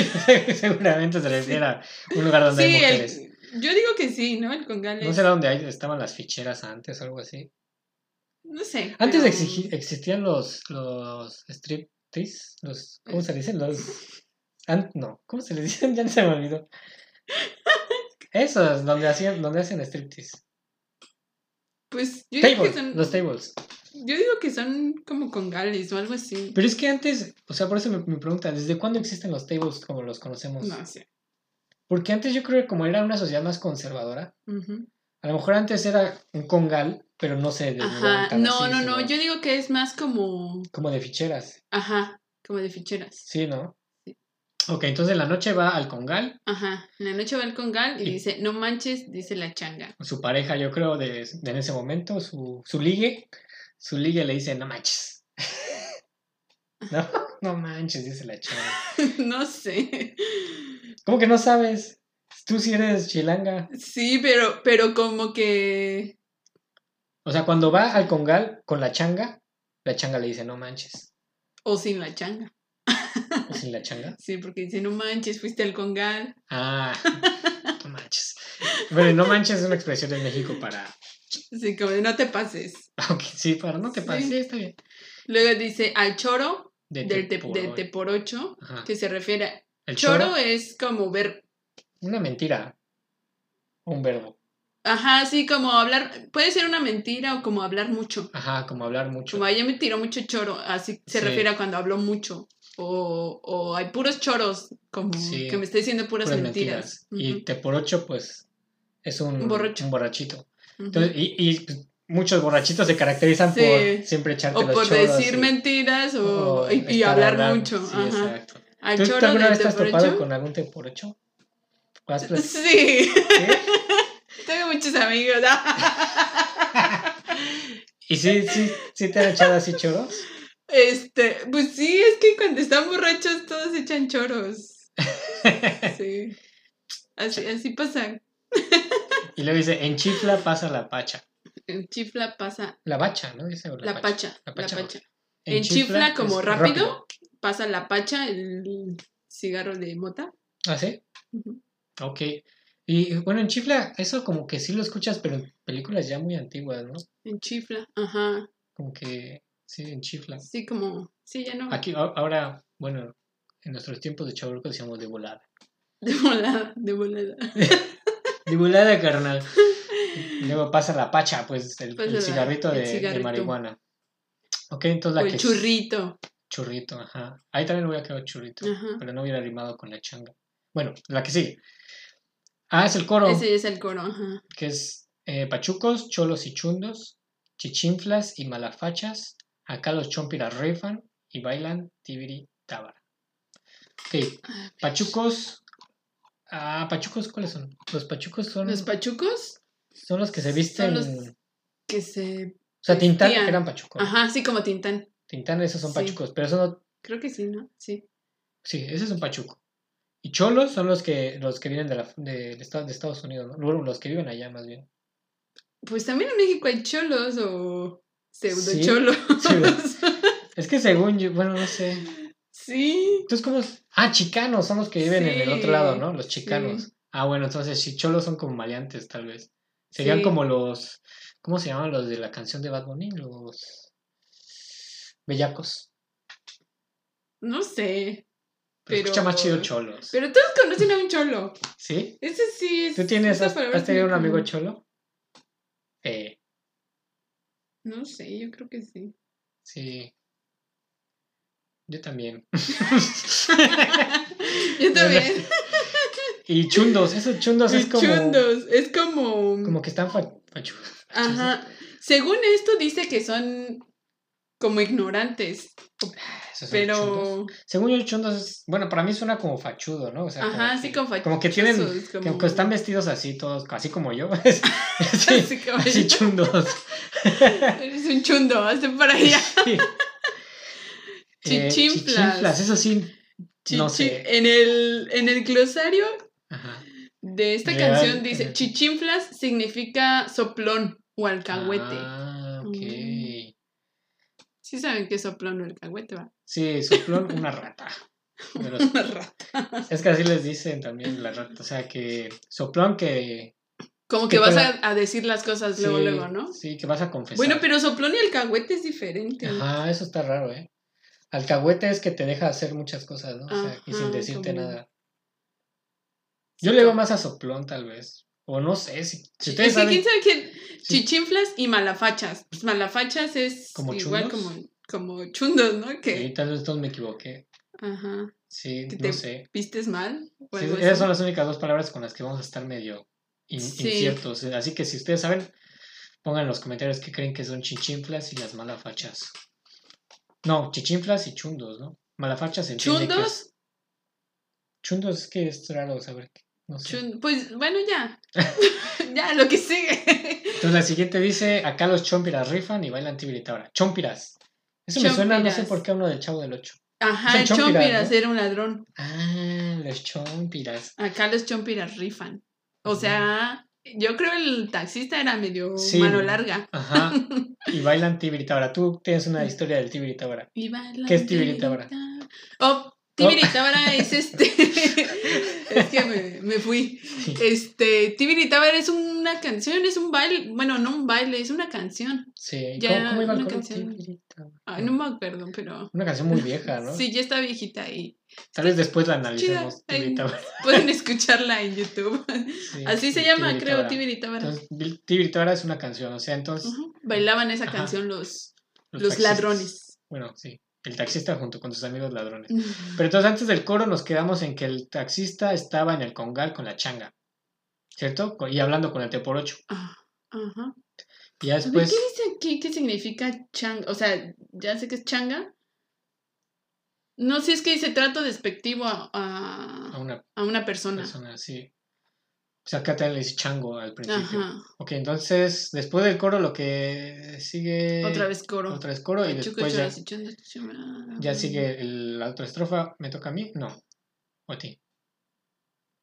seguramente se refiere a un lugar donde Sí, hay el- mujeres. Yo digo que sí, ¿no? El congal es... ¿No será donde hay- estaban las ficheras antes o algo así? No sé. Antes pero- exigi- existían los, los striptease, los, ¿cómo se dicen? Los, an- no, ¿cómo se les dicen? Ya se me olvidó. Esos, donde hacían, donde hacen striptease. Pues yo digo que son... los tables. Yo digo que son como congales o algo así. Pero es que antes, o sea, por eso me, me pregunta, ¿desde cuándo existen los tables como los conocemos? No sé. Porque antes yo creo que como era una sociedad más conservadora, a lo mejor antes era un congal, pero no desnudaban Ajá. No, así, no, no. Yo digo que es más como. Como de ficheras, Ajá. Como de ficheras. ¿sí, no? Sí. Ok, entonces en la noche va al congal, Ajá. En la noche va el congal y Y- dice, no manches, dice la changa. su pareja, yo creo, de, de en ese momento, su, su ligue, su ligue le dice, no manches. no, no manches, dice la chava. no sé. ¿Cómo que no sabes? Tú sí eres chilanga. Sí, pero, pero como que. O sea, cuando va al congal con la changa, la changa le dice, no manches. O sin la changa. ¿O sin la changa? Sí, porque dice, no manches, fuiste al congal. Ah, no manches. Bueno, no manches es una expresión en México para... Sí, como de no te pases. Ok, sí, para no te pases. Sí, está bien. Luego dice al choro De del te, por de hoy. te por ocho, Ajá. que se refiere a... El Choro choro, es como ver... una mentira. Un verbo. Ajá, sí, como hablar... Puede ser una mentira o como hablar mucho. Ajá, como hablar mucho. Como ella me tiró mucho choro, así se Sí. refiere a cuando habló mucho. O, o hay puros choros, como Sí, que me está diciendo puras, Puras mentiras. Y te por ocho, pues, es un, Un borracho. un borrachito. Entonces, y, y, pues, muchos borrachitos se caracterizan Sí. por siempre echarte O los por choros decir y- mentiras o, o y, hablar hablando. mucho. Sí, Ajá. exacto. Al ¿Tú, tú choro alguna vez te has por topado con algún te por ocho? ¿O has plat- Sí. ¿Sí? Tengo muchos amigos. ¿Y sí, sí, sí te han echado así choros? Este, pues sí, es que cuando están borrachos todos echan choros. Sí. Así, así pasa. Y luego dice, en chifla pasa la pacha. En chifla pasa La bacha, ¿no? Dice, o la pacha. La La pacha. pacha. En chifla, como es rápido, pasa la pacha, el cigarro de mota. ¿Ah, sí? Ujú. Ok. Y bueno, en chifla, eso como que sí lo escuchas, pero en películas ya muy antiguas, ¿no? En chifla, ajá. Como que, sí, en chifla. Sí, como, sí, ya no. Aquí, ahora, bueno, en nuestros tiempos de chaburco decíamos de volada. De volada, de volada. De volada, carnal. Luego pasa la pacha, pues, el, cigarrito el de, marihuana. Ok, entonces O la el que... churrito. Churrito, ajá. Ahí también voy a quedar churrito, Ajá. pero no hubiera rimado con la changa. Bueno, la que sigue. Ah, es el coro, Ese es el coro, ajá. que es eh, pachucos, cholos y chundos, chichinflas y malafachas. Acá los chompiras rifan y bailan tibiri tábara. Ok, pachucos. Ah, pachucos, ¿cuáles son? Los pachucos son, Los pachucos son los que se son visten. los- O que se... sea, Tintán vestían. eran pachucos. Ajá, sí, como Tintán. Tintán, esos son Sí. pachucos, pero eso no, Creo que sí, ¿no? Sí. Sí, ese es un pachuco. Y cholos son los que los que vienen de, la, de, de Estados, de Estados Unidos, ¿no? Los que viven allá más bien. Pues también en México hay cholos o pseudo Sí, cholos. Es que según yo, bueno, no sé. sí. Entonces, ¿cómo es? Ah, chicanos son los que viven en el otro lado, ¿no? Los chicanos. Ah, bueno, entonces sí, cholos son como maleantes, tal vez. Serían Sí. como los, ¿cómo se llaman los de la canción de Bad Bunny? Los bellacos. No sé. Pero, Pero- escucha más chido cholos. Pero todos conocen a un cholo. ¿Sí? Ese sí es. ¿Tú tienes, has, tenido un amigo cholo? Eh, No sé, yo creo que sí. sí. Yo también. yo también. Y chundos, esos chundos es como, chundos. Es como. Como que están fa- fachu- Ajá. Según esto dice que son como ignorantes. esos chundos. Pero. Según yo, chundos es, bueno, para mí suena como fachudo, ¿no? O sea, Ajá, como sí, que, como fachosos. como que tienen, como- que están vestidos así todos, así como yo. sí, Así como- así chundos. Eres un chundo, hazte para allá. Sí. Eh, Chichinflas. eso sí, no sé. En el, en el glosario Ajá. De esta Real, canción dice. Chichinflas significa soplón o alcahuete. Ah, ok. Mm. Sí saben que es soplón o alcahuete, va. Sí, soplón, una rata. Pero Una rata. es que así les dicen también la rata. O sea, que soplón que... Como Que que vas a, decir las cosas luego, sí, luego, ¿no? Sí, que vas a confesar. Bueno, pero soplón y alcahuete es diferente. Ajá, eso está raro, ¿eh? Alcahuete es que te deja hacer muchas cosas, ¿no? O sea, y sin decirte como- nada. Yo le veo más a soplón, tal vez. O no sé, si, si Es ustedes saben. quién sabe quién. Sí. Chichinflas y malafachas. Pues malafachas es ¿Como igual chundos? como, como chundos, ¿no? Que, Sí, tal vez entonces me equivoqué. ajá, Sí, Que no te- sé. vistes mal. Sí, esas son las únicas dos palabras con las que vamos a estar medio in- inciertos. Así que si ustedes saben, pongan en los comentarios qué creen que son chichinflas y las malafachas. No, chichinflas y chundos, ¿no? Malafachas se entiende que es- ¿Chundos? Chundos es que es raro saber. Qué- No sé. Chun- Pues bueno, ya. ya, lo que sigue. Entonces la siguiente dice, acá los chompiras rifan y bailan tibiritabra. Chompiras. Eso me suena, no sé por qué a uno del Chavo del Ocho. Ajá, el chompiras, chompiras ¿no? era un ladrón. Ah, los chompiras. Acá los chompiras rifan. O sea, yo creo el taxista era medio Sí. mano larga. Aja. Y bailan tibiritabra. Tú tienes una historia del tibiritabra. Y bailan ¿Qué es tibiritabra? tibiritabra. Oh, tibiritabra es este. es que me, me fui. Este, tibiritabra es una canción, es un baile. Bueno, no un baile, es una canción. Sí. Ya, ¿Cómo, cómo iba el una canción. Ay, no me acuerdo, pero. Una canción muy vieja, ¿no? Sí, ya está viejita y Tal vez después la analicemos. Ay, Tibiritabra. pueden escucharla en YouTube. Sí, Así se llama, creo, tibiritabra. Entonces, Tibiritabra es una canción, o sea, entonces... Bailaban esa Ajá. canción los, los ladrones. Bueno, sí. El taxista junto con sus amigos ladrones. Pero entonces antes del coro nos quedamos en que el taxista estaba en el congal con la changa. ¿Cierto? Y hablando con el T por 8. Ah, Ajá. Y ya después... ¿Qué dice aquí? ¿Qué significa changa? O sea, ya sé que es changa. No sé, es que dice trato despectivo a, A a, una a una persona. persona así. O sea, también le dice chango al principio. Ajá. Ok, entonces después del coro lo que sigue... Otra vez coro. Otra vez coro y después ya, chuma- ya sigue el- la otra estrofa. ¿Me toca a mí? No. ¿O a ti?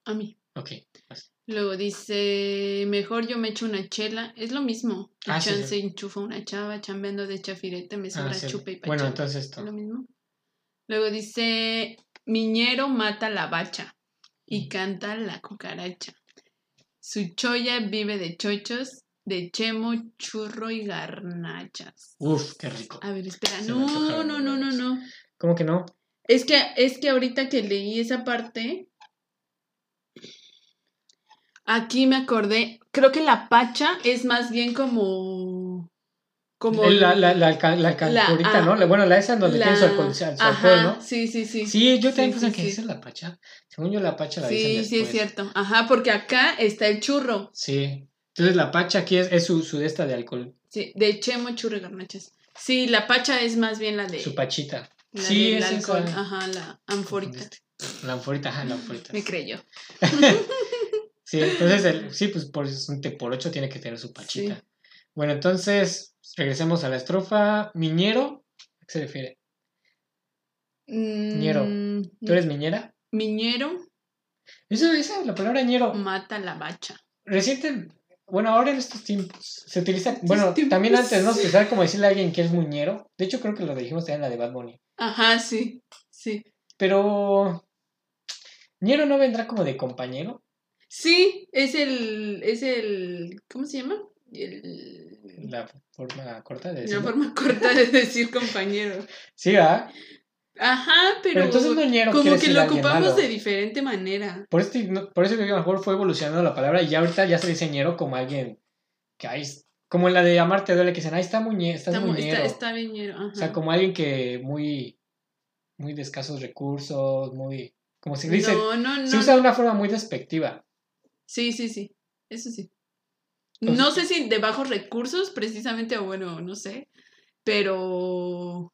A mí. Ok. vas. Luego dice, mejor yo me echo una chela. Es lo mismo. Ah, chance sí. enchufa una chava, chambeando de chafirete, me Ah, sobra sí. chupa y pacha. Bueno, entonces Es esto. lo mismo. Luego dice, Miñero mata la bacha y canta la cucaracha. Su choya vive de chochos, de chemo, churro y garnachas. Uf, qué rico. A ver, espera. No, no, no, no, no. ¿Cómo que no? Es que, es que ahorita que leí esa parte, aquí me acordé, creo que la pacha es más bien como... como La, la, la, la cantorita, ah, ¿no? Bueno, la esa en donde tiene su alcohol, ¿no? Sí, sí, sí. Sí, yo también sí, que esa es la pacha. Según yo, la pacha la Sí, dicen sí, es cierto. Ajá, porque acá está el churro. Sí. Entonces la pacha aquí es, es su, su de esta de alcohol, Sí, de chemo, churro y garnachas. Sí, la pacha es más bien la de... su pachita. sí, es alcohol. Ajá, la anforita. La anforita, ajá, la anforita. Me creyó. Sí, entonces, el, sí, pues por es por 8 tiene que tener su pachita. Bueno, entonces, regresemos a la estrofa. Miñero, ¿a qué se refiere? Ñero. Mm, ¿Tú eres miñera? Miñero Eso, esa, la palabra ñero. mata la bacha. Reciente, bueno, ahora en estos tiempos se utiliza, bueno, tiempos. también antes, ¿no? Se usaba como decirle a alguien que es muñero. De hecho, creo que lo dijimos también en la de Bad Bunny. Ajá, sí, sí. Pero, ñero no vendrá como de compañero. Sí, es el, es el, ¿cómo se llama? El, La forma corta de la decirlo. forma corta de decir compañero. Sí, ¿verdad? Ajá, pero, Pero entonces como que lo ocupamos malo. de diferente manera. Por, este, no- por eso digo que a lo mejor fue evolucionando la palabra y ya ahorita ya se dice ñero como alguien que hay, como en la de amarte duele que dicen, ahí está muñe, estás Está, mu- muñero. está, está viñero, ajá. O sea, como alguien que muy, muy de escasos recursos, muy, como se dice, no, no, no. se usa de una forma muy despectiva. Sí, sí, sí. Eso sí. No sé si de bajos recursos, precisamente, o bueno, no sé. Pero.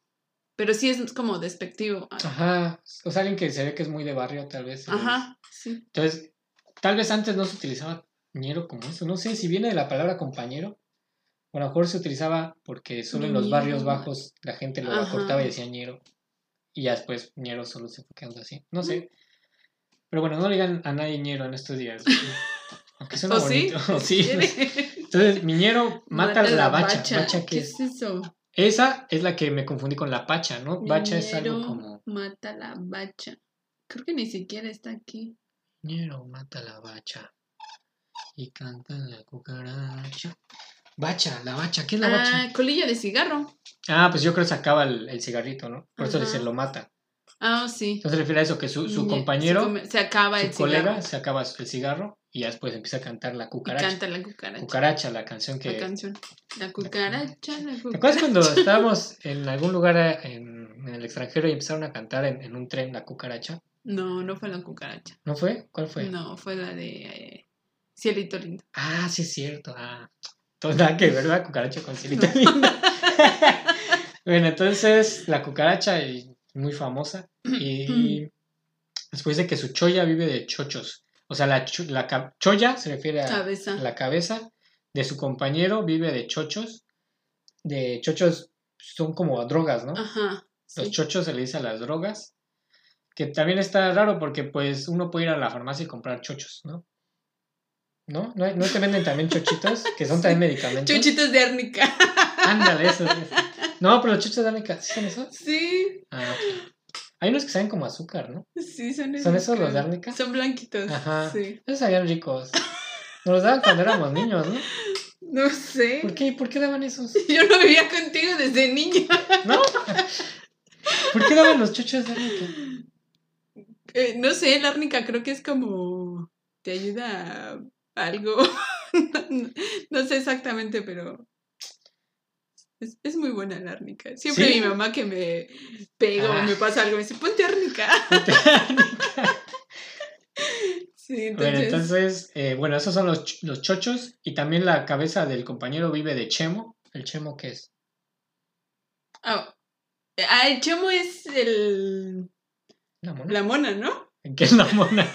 Pero sí es como despectivo. Ajá, o sea, alguien que se ve que es muy de barrio, tal vez. Ajá, sí. Entonces, tal vez antes no se utilizaba ñero como eso. No sé si viene de la palabra compañero. O a lo mejor se utilizaba porque solo en los barrios bajos la gente lo Ajá. acortaba y decía ñero. Y ya después ñero solo se fue quedando así. No sé. Pero bueno, no le digan a nadie ñero en estos días. Aunque suena ¿O sí? bonito. sí. ¿Quiere? Entonces, miñero mata, la, bacha. ¿Bacha qué ¿Qué es? es eso? Esa es la que me confundí con la pacha, ¿no? Bacha es algo Miñero como. Mata la bacha. Creo que ni siquiera está aquí. Ñero mata la bacha. Y canta la cucaracha. Bacha, la bacha. ¿Qué es la bacha? Ah, colilla de cigarro. Ah, pues yo creo que se acaba el, el cigarrito, ¿no? Por eso dice lo mata. Ah, sí. Entonces se refiere a eso, que su, su Ñe- compañero, se, come- se acaba su el colega, cigarro se acaba el cigarro y ya después empieza a cantar la y cucaracha. canta la cucaracha. Cucaracha, la canción que... La canción. La cucaracha, la cucaracha. ¿Te acuerdas cuando estábamos en algún lugar eh, en, en el extranjero y empezaron a cantar en, en un tren la cucaracha? No, no fue la cucaracha. ¿No fue? ¿Cuál fue? No, fue la de eh, Cielito Lindo. Ah, sí es cierto. Ah, todo nada que ver la cucaracha con cielito lindo. bueno, entonces la cucaracha y muy famosa y después de que su choya vive de chochos. O sea, la, cho- la choya se refiere a Cabeza. la cabeza de su compañero, vive de chochos. De chochos son como drogas, ¿no? Ajá. Los chochos se le dice a las drogas. Que también está raro porque pues uno puede ir a la farmacia y comprar chochos, ¿no? ¿No? ¿No, ¿No te venden también chochitos? Que son también medicamentos. Chuchitos de árnica. Ándale, eso es. No, pero los chochos de árnica, ¿sí son esos? Sí, Ah, ok. Hay unos que saben como azúcar, ¿no? sí, son esos. ¿Son esos los de árnica? Son blanquitos. Ajá. Sí. Esos sabían ricos. Nos los daban cuando éramos niños, ¿no? No sé. ¿Por qué? ¿Por qué daban esos? Yo no vivía contigo desde niña. ¿No? ¿Por qué daban los chochos de árnica? Eh, no sé, la árnica creo que es como. Te ayuda a algo. no, no sé exactamente, pero. Es, es muy buena la árnica. Siempre ¿Sí? mi mamá que me pega o Ah. me pasa algo me dice, ponte árnica. Sí, entonces. Bueno, entonces, eh, bueno, esos son los, los chochos y también la cabeza del compañero vive de chemo. ¿El chemo qué es? Ah, ah, el chemo es el. ¿La mona? La mona, ¿no? ¿Qué es la mona?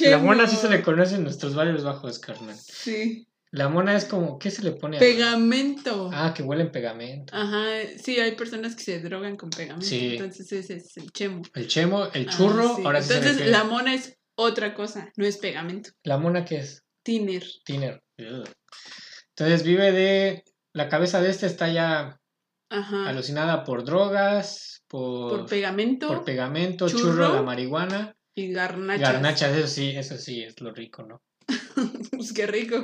la mona sí se le conoce en nuestros barrios bajos, carnal. Sí. La mona es como, ¿qué se le pone? a- Pegamento. Ah, que huelen pegamento. Ajá, sí, hay personas que se drogan con pegamento. Sí. Entonces ese es el chemo. El chemo, el Ah, churro, sí. ahora sí se Entonces la mona es otra cosa, no es pegamento. ¿La mona qué es? Tiner. Tiner. Entonces vive de... La cabeza de este está ya Ajá. alucinada por drogas, por, Por pegamento por pegamento, churro, churro, la marihuana. y garnachas. Garnachas, eso sí, eso sí es lo rico, ¿no? pues qué rico.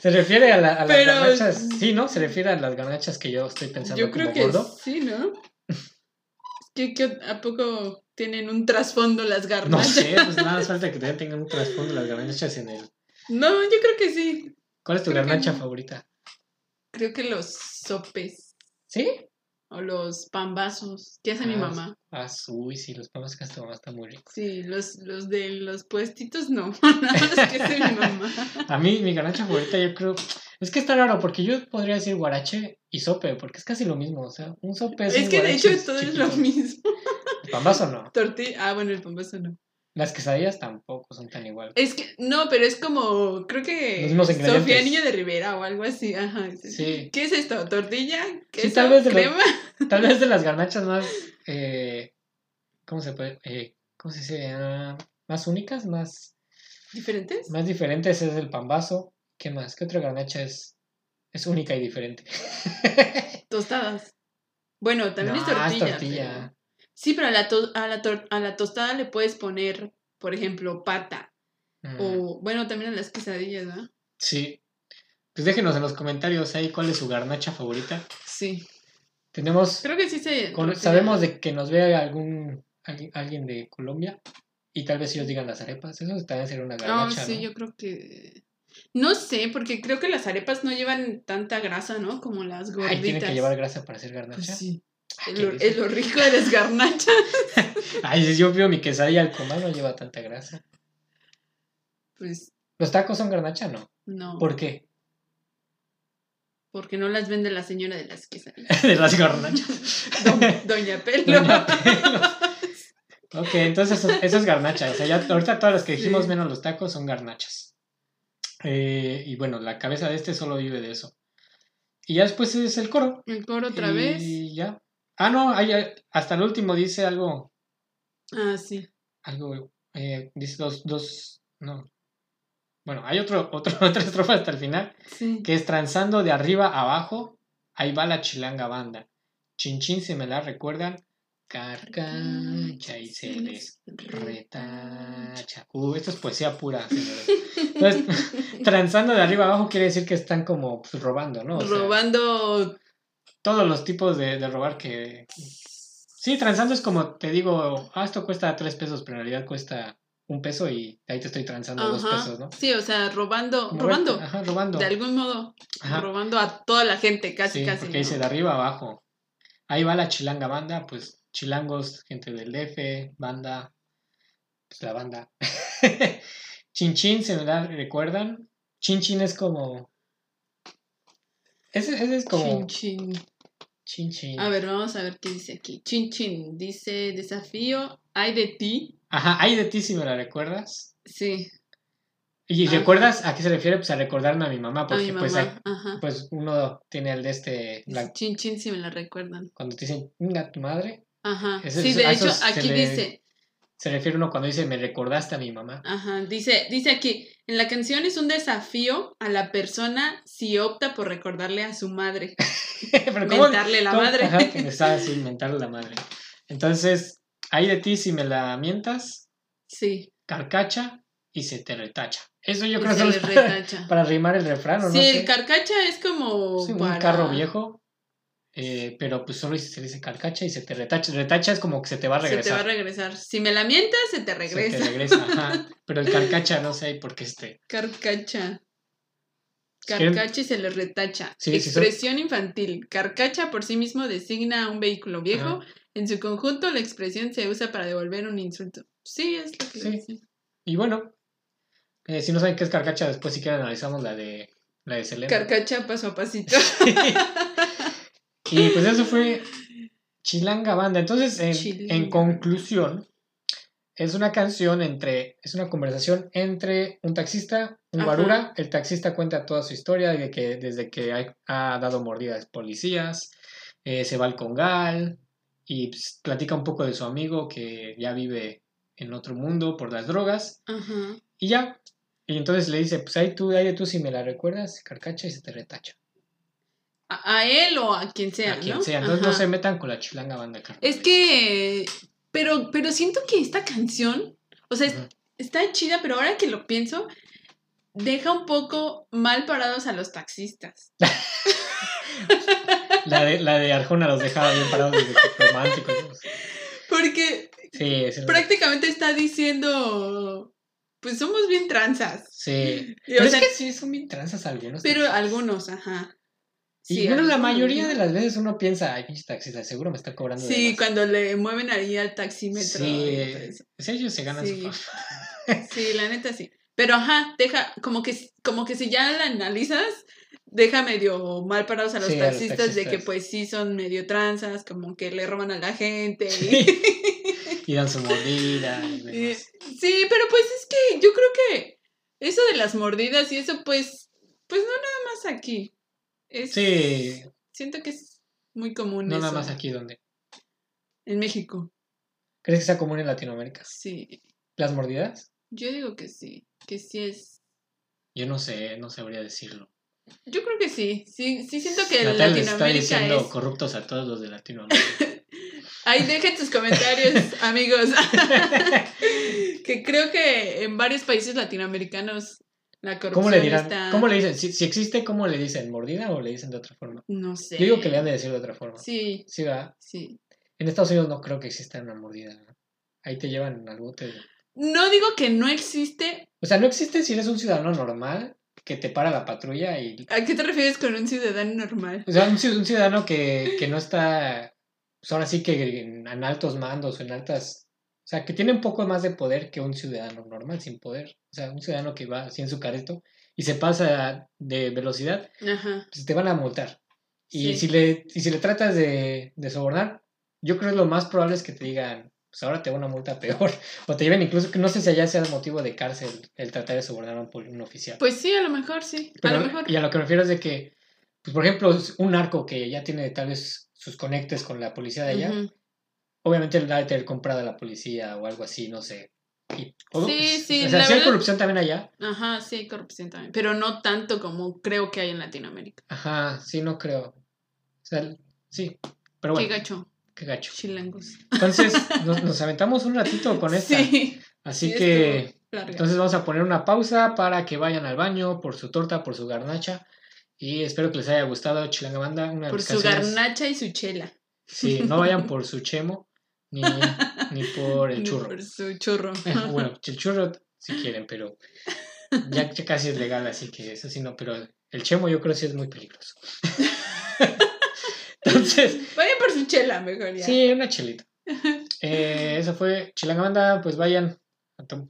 Se refiere a, la- a las garnachas, sí, ¿no? Se refiere a las garnachas que yo estoy pensando Yo creo como que gordo. sí, ¿no? ¿Qué, qué- a poco tienen un trasfondo las No garnachas? sé, pues nada más falta que tengan un trasfondo las garnachas en el... No, yo creo que sí. ¿Cuál es tu Creo garnacha no. favorita? Creo que los sopes ¿Sí? O los pambazos que hace mi Ah, mamá. Ah, uy, sí, los papas que hace tu mamá están muy ricos. Sí, los, los de los puestitos no. Nada más que hace mi mamá. A mí, mi garnacha favorita, yo creo... Es que está raro, porque yo podría decir guarache y sope, porque es casi lo mismo, o sea, un sope es Es un que de hecho todo es lo mismo. El pambazo no. Tortilla. Ah, bueno, el pambazo no. Las quesadillas tampoco son tan iguales. Es que, no, pero es como, creo que. Sofía Niño de Rivera o algo así, ajá. Sí. ¿Qué es esto? ¿Tortilla? ¿Queso? tal vez de lo- ¿Crema? Tal vez de las garnachas más... eh, ¿Cómo se puede...? eh, ¿Cómo se dice? Ah, más únicas, más... ¿Diferentes? Más diferentes es el pambazo. ¿Qué más? ¿Qué otra garnacha es, es única y diferente? Tostadas. Bueno, también es tortilla. tortilla. pero- Sí, pero a la, to- a, la a la tostada le puedes poner, por ejemplo, pata. Mm, O, bueno, también a las quesadillas, ¿no? Sí. Pues déjenos en los comentarios ahí cuál es su garnacha favorita. Sí. Tenemos... Creo que sí se. con- sabemos de que nos vea algún alguien, de Colombia y tal vez ellos digan las arepas. Eso también sería una Ah, garnacha, sí, ¿no? yo creo que. No sé, porque creo que las arepas no llevan tanta grasa, ¿no? Como las gorditas. Ay, tiene que llevar grasa para hacer garnacha. Pues sí. Es lo, rico. es lo rico de las garnachas. Ay, si yo veo mi quesadilla al comal no lleva tanta grasa. Pues ¿Los tacos son garnacha? No. no. ¿Por qué? Porque no las vende la señora de las quesadillas. de las garnachas. Don- Doña Pelo. Doña ok, entonces eso, eso es garnacha. O sea, ya ahorita todas las que dijimos Sí. menos los tacos son garnachas. Eh, y bueno, la cabeza de este solo vive de eso. Y ya después es el coro. El coro otra y vez. ya. Ah, no, hay, hasta el último dice algo. Ah, sí. Algo. eh, dice dos, dos. No. Bueno, hay otro, otro, otra estrofa hasta el final. Sí. que es transando de arriba a abajo, ahí va la chilanga banda. Chin chin si me la recuerdan, carcacha y se les retacha. Uh, esto es poesía pura, señores. Entonces, transando de arriba abajo quiere decir que están como pues, robando, ¿no? O sea, Robando. Todos los tipos de, de robar que, Sí, transando es como te digo, ah, esto cuesta tres pesos, pero en realidad cuesta un peso y ahí te estoy transando dos pesos, ¿no? Sí, o sea, robando, robando. Ajá, robando. De algún modo, Ajá. robando a toda la gente, casi, sí, casi. porque dice de arriba abajo. Ahí va la chilanga banda, pues chilangos, gente del DF, banda, pues la banda. Chinchín, ¿se me da, recuerdan? Chinchín es como... Ese, ese es como... Chin, chin. Chinchín. A ver, vamos a ver qué dice aquí. Chin, chin. Dice, desafío, hay de ti. Ajá, hay de ti si me la recuerdas. Sí, ¿Y Ajá. recuerdas a qué se refiere? Pues a recordarme a mi mamá, porque mi mamá. pues, hay- pues uno tiene el de este... la- Chin, chin, si me la recuerdan. cuando te dicen, venga, tu madre, Ajá. Ese- sí, de hecho, aquí le- dice, se refiere uno cuando dice, me recordaste a mi mamá. Ajá, dice, dice aquí, en la canción es un desafío a la persona si opta por recordarle a su madre, Pero ¿cómo- mentarle la cómo- madre. Ajá, mentarle la madre. Entonces, hay de ti si me la mientas, Sí, carcacha y se te retacha. Eso yo y creo que es para, para rimar el refrán, ¿o Sí, no el sé. carcacha es como Sí, un para- carro viejo, eh, pero pues solo se dice carcacha y se te retacha. Retacha es como que se te va a Se te va a regresar. regresar. Si me la mientas, se te Se regresa. te regresa, ajá. Pero el carcacha no sé por qué este. Carcacha. Carcacha y se le retacha. Sí, expresión infantil. Carcacha por sí mismo designa a un vehículo viejo. En su conjunto, la expresión se usa para devolver un insulto. Sí, es lo que Sí. dice. Y bueno, eh, si no saben qué es carcacha, después si quieren analizamos la de la de Selena. Carcacha paso a pasito. y pues eso fue Chilanga Banda. Entonces, en, Chilanga. en conclusión, es una canción entre, es una conversación entre un taxista, un Ajá. guarura. El taxista cuenta toda su historia de que desde que ha, ha dado mordidas policías, eh, se va al Congal y pues, platica un poco de su amigo que ya vive en otro mundo por las drogas. Ajá. Y ya. Y entonces le dice, pues ahí tú, ahí tú si me la recuerdas, carcacha y se te retacha. A, a él o a quien sea, a quien ¿no? sea. Entonces no se metan con la chilanga banda. carnal. Es que. Pero, pero siento que esta canción. O sea, está chida, pero ahora que lo pienso. Deja un poco mal parados a los taxistas. La de, la de Arjona los dejaba bien parados desde románticos. Porque Sí, prácticamente está diciendo. Pues somos bien tranzas. sí. Y, Pero o es que sí, son bien tranzas algunos. Pero taxistas. algunos, ajá. Y bueno, la mayoría de las veces uno piensa, ay, pinche taxista, seguro me está cobrando Sí, más". cuando le mueven ahí al taxímetro. Sí, sí, ellos se ganan Sí. su fama. Sí, la neta sí. Pero ajá, deja, como que, como que si ya la analizas, deja medio mal parados a los, Sí, a los taxistas, de que pues sí son medio tranzas, como que le roban a la gente. y- Sí. Y dan su mordida. y sí, pero pues es que yo creo que eso de las mordidas y eso pues, pues no nada más aquí. Es, Sí, Siento que es muy común no eso. nada más aquí donde. En México, ¿Crees que sea común en Latinoamérica? sí. ¿Las mordidas? Yo digo que sí, que sí es. Yo no sé, no sabría decirlo. Yo creo que sí, sí, sí siento que Natalia les está Latinoamérica diciendo es... corruptos a todos los de Latinoamérica. Ahí dejen tus comentarios, amigos. que creo que en varios países latinoamericanos la corrupción ¿Cómo le dirán? está... ¿Cómo le dicen? Si, si existe, ¿cómo le dicen? ¿Mordida o le dicen de otra forma? No sé. Yo digo que le han de decir de otra forma. Sí, Sí, ¿verdad? sí. En Estados Unidos no creo que exista una mordida. ¿no? Ahí te llevan al bote. No digo que no existe. O sea, no existe si eres un ciudadano normal que te para la patrulla y... ¿A qué te refieres con un ciudadano normal? O sea, un ciudadano que, que no está... Pues ahora sí que en, en altos mandos o en altas... O sea, que tiene un poco más de poder que un ciudadano normal sin poder. O sea, un ciudadano que va así en su careto y se pasa de velocidad, Ajá. pues te van a multar. Y, Sí. si, le, y si le tratas de, de sobornar, yo creo que lo más probable es que te digan, pues ahora te va una multa peor. O te lleven incluso, que no sé si allá sea motivo de cárcel el tratar de sobornar a un, un oficial. Pues sí, a lo mejor sí. Pero- a lo mejor. Y a lo que me refiero es de que, pues por ejemplo, un narco que ya tiene tal vez sus conectes con la policía de allá, Ujú. Obviamente le ha de tener comprada a la policía o algo así, no sé. Y, Sí, sí, O sea, la si hay verdad- corrupción también allá. Ajá, sí, hay corrupción también. Pero no tanto como creo que hay en Latinoamérica. Ajá, sí, no creo. O sea, sí. Pero Qué bueno, gacho, qué gacho. chilangos. Entonces, nos, nos aventamos un ratito con esta. Sí. Así sí, que, larga. entonces vamos a poner una pausa para que vayan al baño por su torta, por su garnacha. Y espero que les haya gustado Chilanga Banda. Una Por su garnacha y su chela. Sí, no vayan por su chemo. Ni, ni por el Ni churro. por su churro. Bueno, el churro si quieren, pero ya, ya casi es legal, así que eso sí no, pero el chemo yo creo que sí es muy peligroso. Entonces, Vaya por su chela, mejor ya. sí, una chelita. Eh, eso fue Chilangamanda, pues vayan,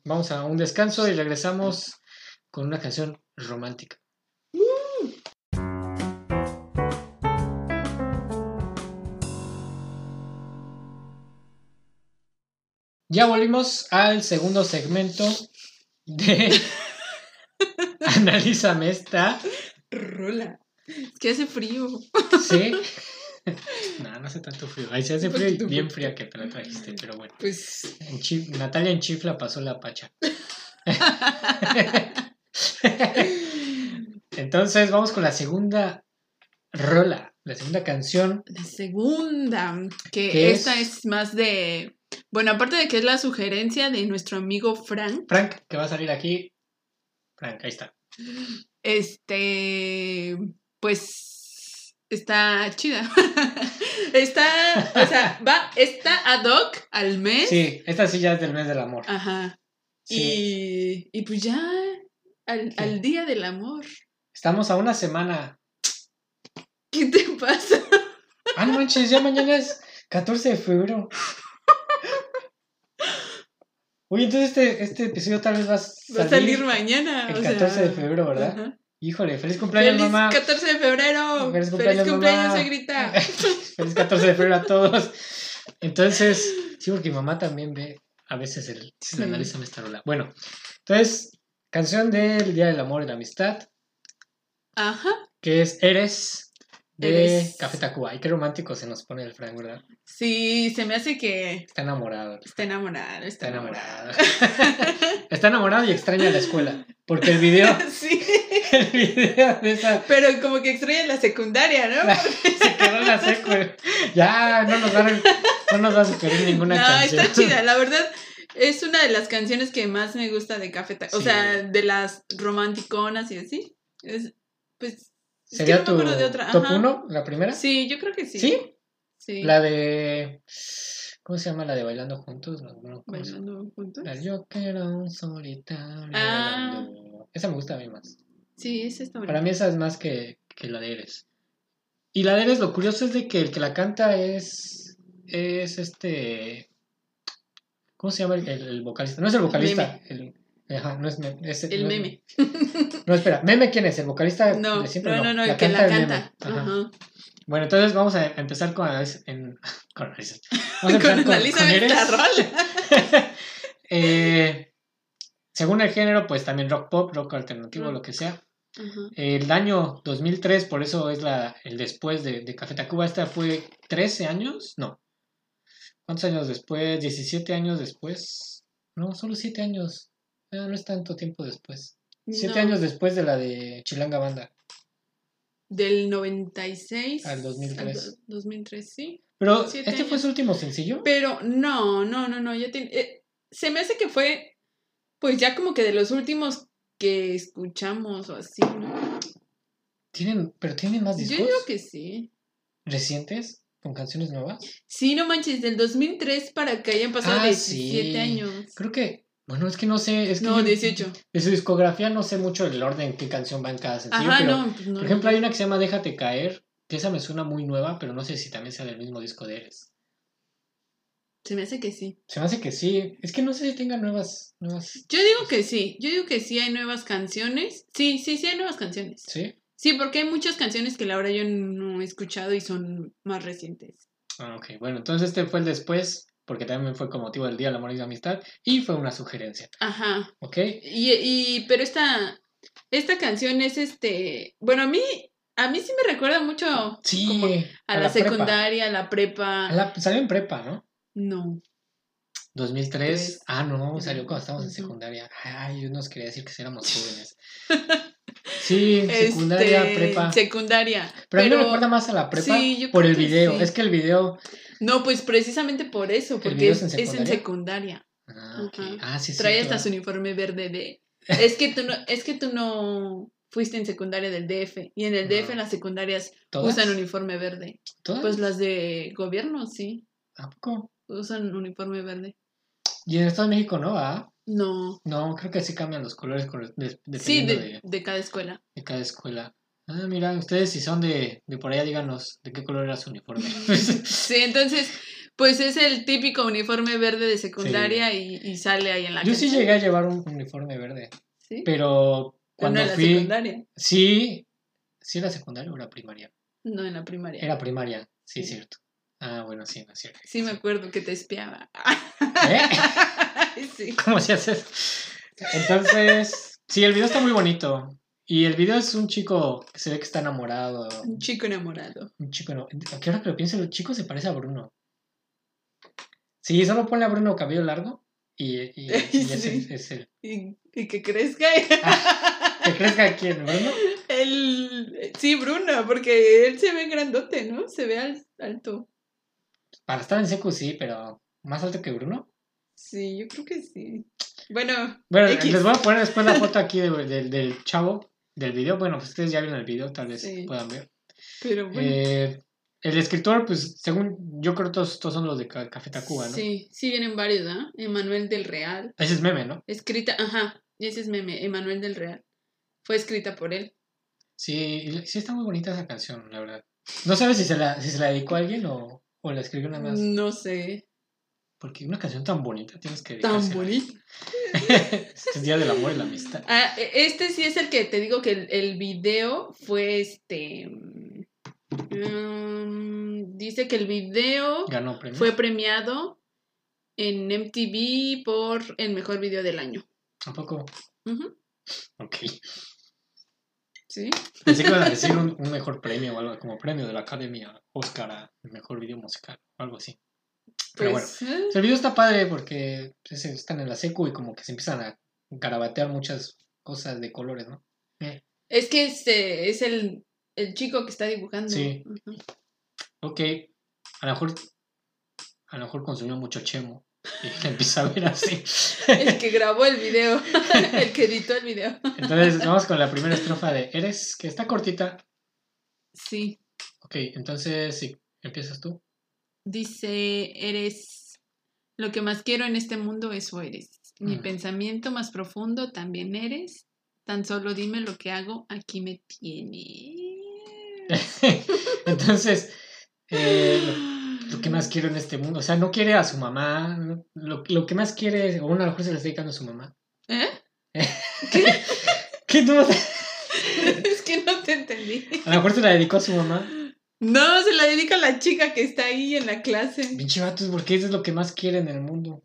vamos a un descanso y regresamos con una canción romántica. Ya volvimos al segundo segmento de Analízame esta. Rola. Es que hace frío. Sí. No, no hace tanto frío. Ahí se hace frío y bien fría que te la trajiste, pero bueno. Pues. En Natalia en Chifla pasó la pacha. Entonces vamos con la segunda rola, la segunda canción. La segunda, que ¿Qué esta es? es? más de. Bueno, aparte de que es la sugerencia de nuestro amigo Frank, Frank, que va a salir aquí. Frank, ahí está. este. Pues. Está chida. está. O sea, va. Está ad hoc al mes. Sí, esta sí ya es del mes del amor. Ajá. Sí. Y, y pues ya. Al, Sí. al día del amor. Estamos a una semana. ¿Qué te pasa? Ah, no manches, ya mañana es 14 de febrero. Oye, entonces este, este episodio tal vez va a salir, Va a salir mañana. el o sea, 14 de febrero, ¿verdad? Híjole, feliz cumpleaños, ¡Feliz mamá. 14 de febrero! Feliz ¡Feliz cumpleaños, cumpleaños, mamá. suegrita! Feliz 14 de febrero a todos. Entonces, sí, porque mi mamá también ve a veces el Sí. analiza esta rola. Bueno, entonces, canción del Día del Amor y la Amistad, Ajá. que es Eres de Eres. Café Tacuba. Ay, qué romántico se nos pone el Frank, ¿verdad? Sí, se me hace que Está enamorado. está enamorado. Está enamorado. Está enamorado y extraña la escuela. Porque el video, sí, el video de esa pero como que extraña la secundaria, ¿no? Se quedó en la secu. Ya, no nos va a, no nos va a sugerir ninguna no, canción. está chida. La verdad, es una de las canciones que más me gusta de Café Tacuba. O sea, de las romanticonas y así. Es, pues. ¿Sería tu de otra. top Ajá. 1, la primera? Sí, yo creo que sí. ¿Sí? Sí. La de. ¿Cómo se llama la de Bailando Juntos? Bailando juntos. La Yo quiero un solitario. Ah. bailando. Esa me gusta a mí más. Sí, esa está bonita. Para mí esa es más que, que la de Eres. Y la de Eres, lo curioso es de que el que la canta es. Es este. ¿Cómo se llama el, el- el vocalista? No es el vocalista. El, ajá, no es, es- El no- meme. No, espera, ¿Meme quién es? ¿El vocalista No, de siempre? no, no, no, el que la canta. Meme. Ajá. Ajá. Bueno, entonces vamos a empezar con en, con Vamos a Con empezar con, rola. Eh, según el género, pues también rock pop, rock alternativo, Rock. lo que sea. Ajá. El año 2003, por eso es la, el después de, de Café Tacuba. Esta fue 13 años, no. ¿Cuántos años después? 17 años después. No, solo 7 años. Ah, no es tanto tiempo después. 7 No, años después de la de Chilanga Banda. Del 96 Al 2003. do- 2003, sí. Pero, Siete ¿este fue su último sencillo? Pero no, no, no, no, ya tiene... eh, se me hace que fue, pues ya como que de los últimos que escuchamos o así, ¿no? ¿Tienen, ¿Pero tienen más Yo discos digo que sí. recientes con canciones nuevas? Sí, no manches, del 2003 para que hayan pasado Ah, 17 sí. años. Creo que, bueno, es que no sé. Es que No, yo- 18. De su discografía no sé mucho el orden, qué canción va en cada sencillo. Ajá, pero, no, pues no. por ejemplo, hay una que se llama Déjate caer, que esa me suena muy nueva, pero no sé si también sea del mismo disco de Eres. Se me hace que sí. Se me hace que sí. Es que no sé si tenga nuevas. nuevas Yo digo que sí, yo digo que sí hay nuevas canciones. Sí, sí, sí hay nuevas canciones. ¿Sí? Sí, porque hay muchas canciones que la verdad yo no he escuchado y son más recientes. Ah, ok. Bueno, entonces este fue el después, porque también fue con motivo del Día del Amor y la Amistad, y fue una sugerencia. Ajá. ¿Ok? Y, y pero esta, esta canción es este, bueno, a mí, a mí sí me recuerda mucho Sí. como a, la, secundaria, a la prepa. A la- salió en prepa, ¿no? No. 2003. Tres. Ah, no, salió cuando estábamos en secundaria. Ay, yo nos quería decir que éramos jóvenes. Sí, secundaria, Este, prepa. Secundaria. Pero, a mí me recuerda más a la prepa Sí, yo por creo el que video. sí. Es que el video. No, pues precisamente por eso, porque es, es en es en secundaria? secundaria. Ah, ok. Ajá. Ah, sí, sí. Trae hasta su uniforme verde de. Es que tú no, es que tú no fuiste en secundaria del DF. Y en el DF No. en las secundarias ¿Todas? usan uniforme verde. ¿Todas? Pues las de gobierno, sí. ¿A poco? usan uniforme verde. Y en Estado de México no, ¿ah? No. No, creo que sí cambian los colores con- de- Sí, de, de, de cada escuela. de cada escuela. Ah, mira, ustedes si son de, de por allá, díganos de qué color era su uniforme. Sí, entonces, pues es el típico uniforme verde de secundaria y, y sale ahí en la Yo sí llegué a llevar un uniforme verde, ¿Sí? pero Pero cuando no en la fui... secundaria. Sí, ¿sí era secundaria o era primaria? No, en la primaria. Era primaria, sí, Sí. cierto. Ah, bueno, sí, no es cierto. Sí, me acuerdo que te espiaba. ¿Eh? sí. ¿Cómo se hace? Entonces, sí, el video está muy bonito. Y el video es un chico que se ve que está enamorado. Un chico enamorado. Un chico. ¿A qué hora que lo pienso? El chico se parece a Bruno. Sí, solo ponle a Bruno cabello largo y, y, y es, Sí. es el- Y, y que crezca. ¿Te crees que aquí en Bruno? El... Sí, Bruno, porque él se ve grandote, ¿no? Se ve al- alto. Para estar en secu sí, pero más alto que Bruno. Sí, yo creo que sí. Bueno, Bueno, X. les voy a poner después la foto aquí de- del- del chavo del video. Bueno, pues ustedes ya vieron el video, tal vez Sí. puedan ver. pero bueno. Eh, el escritor, pues según yo creo todos, todos son los de Ca- Café Tacuba, ¿no? Sí, sí vienen varios, ¿ah? Emanuel del Real. Ese es meme, ¿no? Escrita, ajá, ese es meme, Emanuel del Real. Fue escrita por él. Sí, sí está muy bonita esa canción, la verdad. No sabes si se la, si se la dedicó a alguien o, o la escribió nada más. No sé, Porque una canción tan bonita tienes que tan dedicársela. bonito. es día del amor y la amistad. Ah, e- este sí es el que te digo que el, el video fue este. mm, dice que el video Ganó fue premiado en MTV por el mejor video del año. ¿A poco? Ujú, Ok. Sí. Pensé que iban a decir un, un mejor premio o algo como premio de la Academia Oscar a mejor video musical o algo así. Pero Pues, eh, El video está padre porque pues, están en la secu y como que se empiezan a garabatear muchas cosas de colores, ¿no? Eh, es que este es el, el chico que está dibujando. Sí. Ok, a lo mejor a lo mejor consumió mucho chemo y empieza a ver así. El que grabó el video, el que editó el video. Entonces vamos con la primera estrofa de Eres, que está cortita. Sí. Ok, entonces sí, empiezas tú. Dice, eres lo que más quiero en este mundo, eso eres. Mi Mm. pensamiento más profundo también eres. Tan solo dime lo que hago, aquí me tienes. entonces, eh, lo, que más quiero en este mundo, o sea, no quiere a su mamá, lo, lo que más quiere, o bueno, a lo mejor se le está dedicando a su mamá. ¿Eh? ¿Qué no? es que no te entendí. A lo mejor se la dedicó a su mamá. No, se la dedica a la chica que está ahí en la clase. Pinche vatos, porque eso es lo que más quiere en el mundo.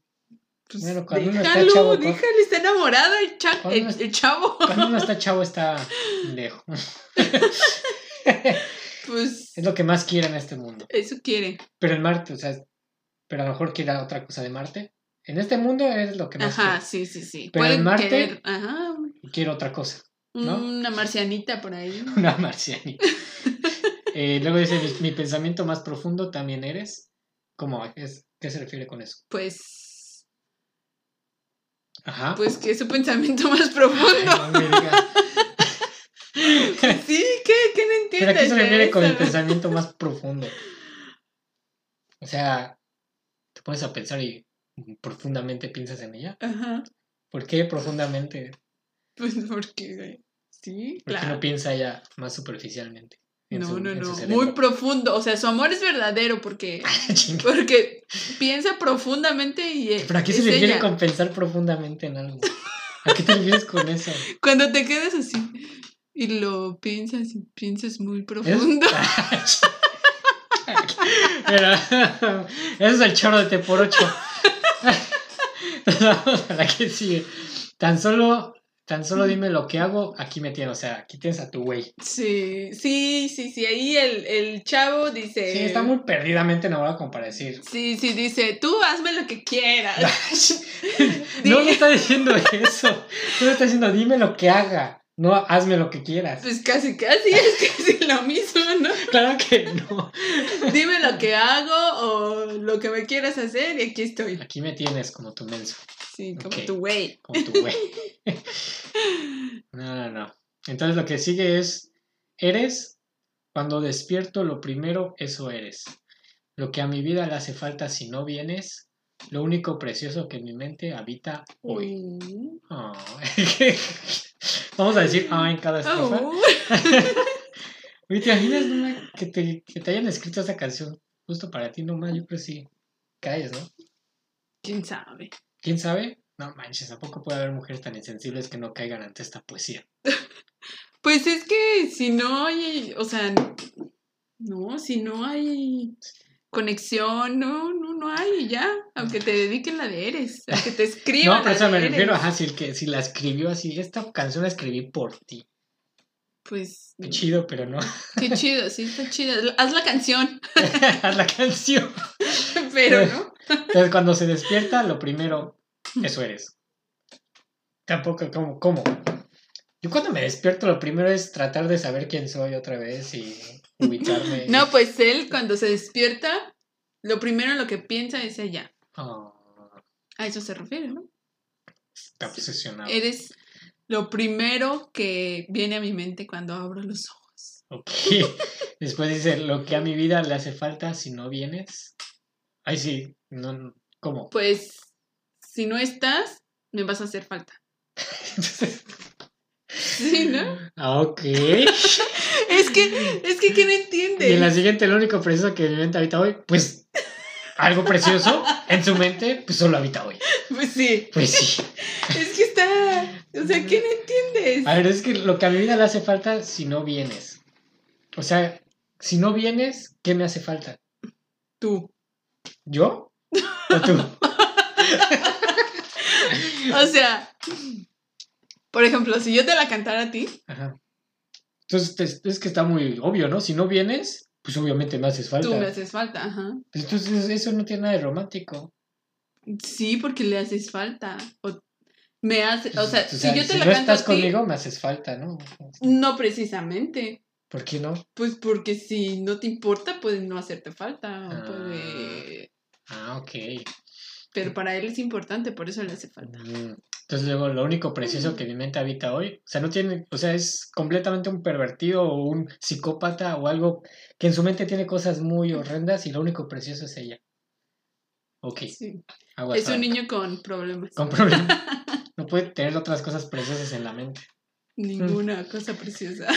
Pues Bueno, cuando uno está déjalo, chavo, ¿cuál- déjalo, está enamorado el, cha- el, el chavo. Cuando uno está chavo está lejos. Pues Es lo que más quiere en este mundo. eso quiere. Pero en Marte, o sea, pero a lo mejor quiere otra cosa de Marte. En este mundo es lo que más Ajá, sí, sí, sí. Pero en Marte- querer, ajá, quiere. Quiere otra cosa. ¿no? una marcianita por ahí. Una marcianita. Eh, luego dice, mi, mi pensamiento más profundo también eres. ¿Cómo es? ¿Qué se refiere con eso? Pues, Ajá. pues que es su pensamiento más profundo. Ay, no me digas. Sí, ¿qué? ¿Qué no entiendes? Pero ¿a qué se refiere con el pensamiento más profundo? O sea, te pones a pensar y profundamente piensas en ella. Ajá, ¿Por qué profundamente? pues porque, sí, ¿Por qué no piensa ella más superficialmente? en No, su- no, no, muy profundo. O sea, su amor es verdadero porque, Chinga. porque piensa profundamente y ¿Pero a qué se refiere con pensar profundamente en algo? ¿A qué te refieres con eso? Cuando te quedas así y lo piensas y piensas muy Es- profundo. Pero, eso es el chorro de T por 8. Vamos a la que sigue. Tan solo, tan solo dime lo que hago, aquí me tienes. O sea, aquí tienes a tu güey. Sí, sí, sí, sí. Ahí el, el chavo dice. Sí, está muy perdidamente enamorado como para decir. Sí, sí, dice, tú hazme lo que quieras. no me está diciendo eso. No me está diciendo, dime lo que haga. No, hazme lo que quieras. Pues casi, casi es casi lo mismo, ¿no? Claro que no. Dime lo que hago o lo que me quieras hacer y aquí estoy. Aquí me tienes como tu menso. Sí, como tu güey. Como tu güey. No, no, no. Entonces lo que sigue es, eres, cuando despierto lo primero, eso eres. Lo que a mi vida le hace falta si no vienes, lo único precioso que en mi mente habita hoy. Mm. Oh. Vamos a decir ah en cada estrofa. Oh. Oye, ¿te imaginas Numa, que te, que te hayan escrito esa canción justo para ti nomás? Yo creo que sí. Caes, ¿no? ¿Quién sabe? ¿Quién sabe? No manches, tampoco puede haber mujeres tan insensibles que no caigan ante esta poesía. Pues es que si no hay, o sea, no, si no hay conexión, no, no, no hay ya. Aunque te dediquen la de eres, aunque te escriban. No, pero eso me refiero, ajá, si, el que, si la escribió así, esta canción la escribí por ti. Pues Qué chido, pero no. qué chido, sí, está chido. Haz la canción, Haz la canción. pero no. Entonces, cuando se despierta, lo primero, eso eres. Tampoco, ¿cómo? ¿Cómo? Yo cuando me despierto, lo primero es tratar de saber quién soy otra vez y ubicarme. No, pues él cuando se despierta, lo primero lo que piensa es ella. Oh, A eso se refiere, ¿no? está obsesionado. Eres lo primero que viene a mi mente cuando abro los ojos. Ok. Después dice, lo que a mi vida le hace falta si no vienes. Ay, sí. No, no, ¿Cómo? Pues, si no estás, me vas a hacer falta. Sí, ¿no? Ah, ok. Es que, es que, ¿qué no Y entiendes? en la siguiente, lo único precioso que mi mente habita hoy, pues algo precioso en su mente, pues solo habita hoy. Pues sí, Pues sí. es que está, o sea, ¿qué no entiendes? A ver, es que lo que a mi vida le hace falta si no vienes. O sea, si no vienes, ¿qué me hace falta? Tú. ¿Yo? ¿O tú? O sea, por ejemplo, si yo te la cantara a ti, Ajá. Entonces, es- que está muy obvio, ¿no? Si no vienes, pues obviamente me haces falta. tú me haces falta, ajá. Pues Entonces, eso no tiene nada de romántico. Sí, porque le haces falta. O me hace, o sea, O si yo te si la no canto estás a ti, conmigo, me haces falta, ¿no? no precisamente. ¿Por qué no? Pues porque si no te importa, puede no hacerte falta. Ah. puede... Ah, ok. Pero para él es importante, por eso le hace falta. Mm, Entonces luego lo único precioso que mi mente habita hoy, o sea, no tiene, o sea, es completamente un pervertido o un psicópata o algo que en su mente tiene cosas muy horrendas y lo único precioso es ella. Ok, Sí. Es un niño con problemas. Con problemas. No puede tener otras cosas preciosas en la mente. Ninguna cosa preciosa.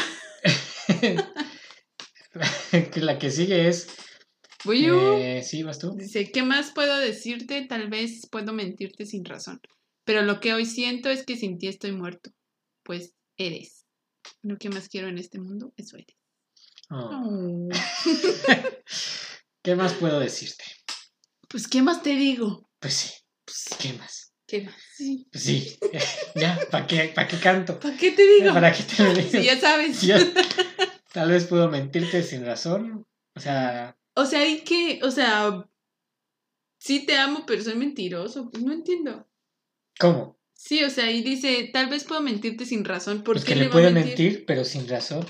La que sigue es. Eh, sí, vas tú. Dice, ¿qué más puedo decirte? Tal vez puedo mentirte sin razón. Pero lo que hoy siento es que sin ti estoy muerto. Pues eres. Lo que más quiero en este mundo, eso eres. Oh. ¿Qué más puedo decirte? Pues, ¿qué más te digo? Pues sí, pues, ¿qué más? ¿Qué más? Sí. Pues sí, ya, ¿para qué, para qué canto? ¿Para qué te digo? ¿Para qué te lo digo? Ya sabes. Ya- Tal vez puedo mentirte sin razón. O sea, O sea, hay que, o sea, sí te amo, pero soy mentiroso. Pues no entiendo. ¿cómo? Sí, o sea, y dice, tal vez puedo mentirte sin razón. ¿Por Pues qué que le le puede mentir? mentir, pero sin razón.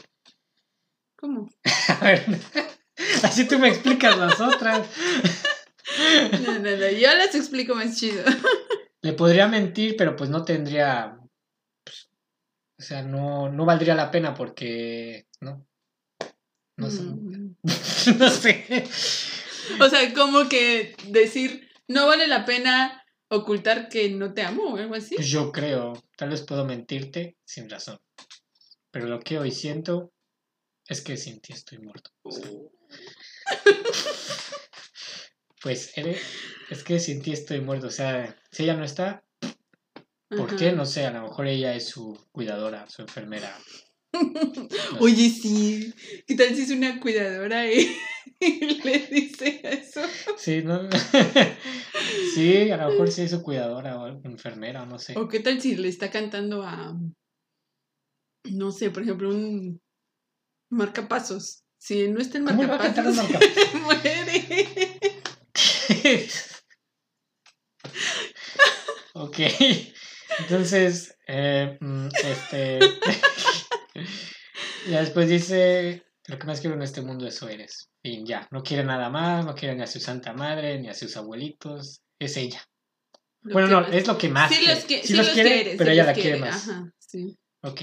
¿Cómo? A ver, así tú me explicas las otras. No, no, no, yo las explico más chido. Le podría mentir, pero pues no tendría. pues, o sea, no, no valdría la pena porque. No. No. Mm. no sé. O sea, como que decir, no vale la pena ocultar que no te amo o algo así. Yo creo. Tal vez puedo mentirte sin razón. Pero lo que hoy siento es que sin ti estoy muerto. O sea, pues eres, es que sin ti estoy muerto. O sea, si ella no está, ¿por Ajá. qué? No sé, a lo mejor ella es su cuidadora, su enfermera. Oye, sí. ¿Qué tal si es una cuidadora y, y le dice eso? Sí, ¿no? sí, a lo mejor sí es su cuidadora o enfermera, no sé. ¿O qué tal si le está cantando a, no sé, por ejemplo, un marcapasos? Si no está el ¿Cómo le va a cantar un marcapasos, muere. ok, entonces, eh, mm, este... ya después dice, lo que más quiero en este mundo eso eres. Y ya, no quiere nada más, no quiere ni a su santa madre, ni a sus abuelitos, es ella. Lo bueno, no, más- es lo que más Sí quiere. los, que, Sí sí los los quiere, pero sí ella la quiere más. Ajá, sí. Ok.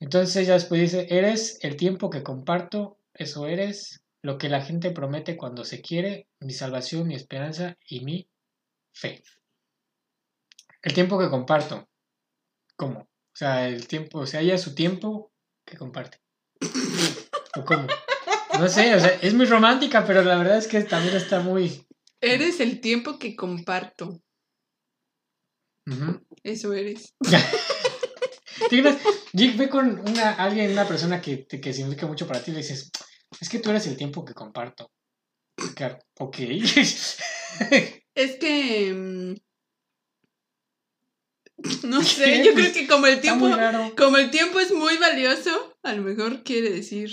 Entonces ya después dice, eres el tiempo que comparto, eso eres, lo que la gente promete cuando se quiere, mi salvación, mi esperanza y mi fe. El tiempo que comparto. ¿Cómo? O sea, el tiempo, o sea, ella su tiempo que comparte. ¿O cómo? No sé, o sea, es muy romántica, pero la verdad es que también está muy... Eres el tiempo que comparto. Eso eres. Jig, ve con una, alguien, una persona que, que significa mucho para ti y le dices, es que tú eres el tiempo que comparto. Claro, ok. Es que. No sé, yo Pues, creo que como el tiempo. Como el tiempo es muy valioso, a lo mejor quiere decir.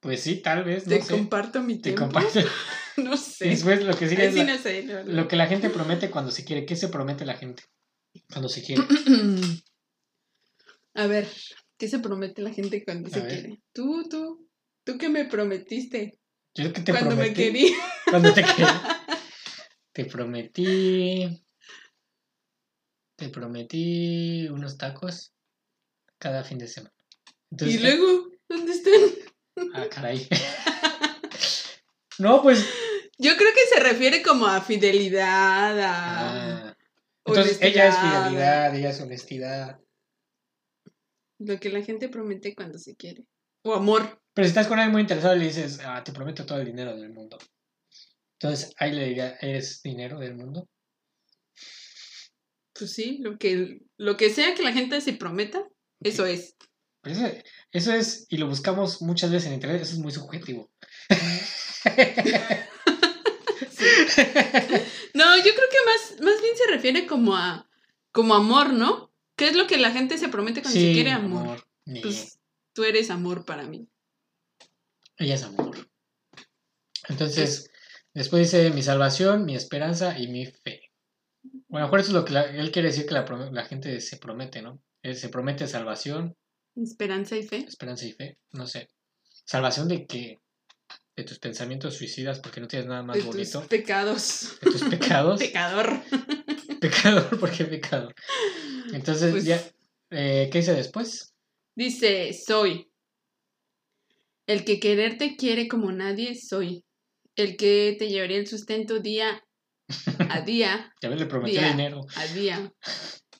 Pues sí, tal vez, Te sé. comparto mi Te tiempo. comparto. No sé. después lo que Ahí es sí la- no sé. lo que la gente promete cuando se quiere. ¿Qué se promete la gente cuando se quiere? A ver, ¿qué se promete la gente cuando A se ver. quiere? Tú, tú. ¿Tú qué me prometiste? Yo que te cuando me quería. Cuando te quería. Te prometí. Te prometí unos tacos cada fin de semana. Entonces, y luego, ¿dónde están? Ah, caray. no, pues. Yo creo que se refiere como a fidelidad, a ah. Entonces, ella es fidelidad, ella es honestidad. lo que la gente promete cuando se quiere. O amor. Pero si estás con alguien muy interesado le dices, ah, te prometo todo el dinero del mundo. Entonces, ahí le diría, ¿eres dinero del mundo? Pues sí, lo que, lo que sea que la gente se prometa, eso es. Pues eso, eso es, y lo buscamos muchas veces en internet, eso es muy subjetivo. No, yo creo que más, más bien se refiere como a como amor, ¿no? ¿Qué es lo que la gente se promete cuando se quiere amor? Ni- Pues tú eres amor para mí. Ella es amor. Entonces, después dice mi salvación, mi esperanza y mi fe. Bueno, a lo mejor eso es lo que la- él quiere decir que la, gente se promete, ¿no? Él se promete salvación, Esperanza y fe. esperanza y fe. No sé. ¿Salvación de qué? De tus pensamientos suicidas porque no tienes nada más De tus bonito. pecados. De tus pecados. Pecador. Pecador, ¿por qué pecador? Entonces, Pues- ya, eh, ¿qué dice después? Dice, soy. El que quererte quiere como nadie, soy. El que te llevaría el sustento día a día, Ya le prometió Día. dinero. a día.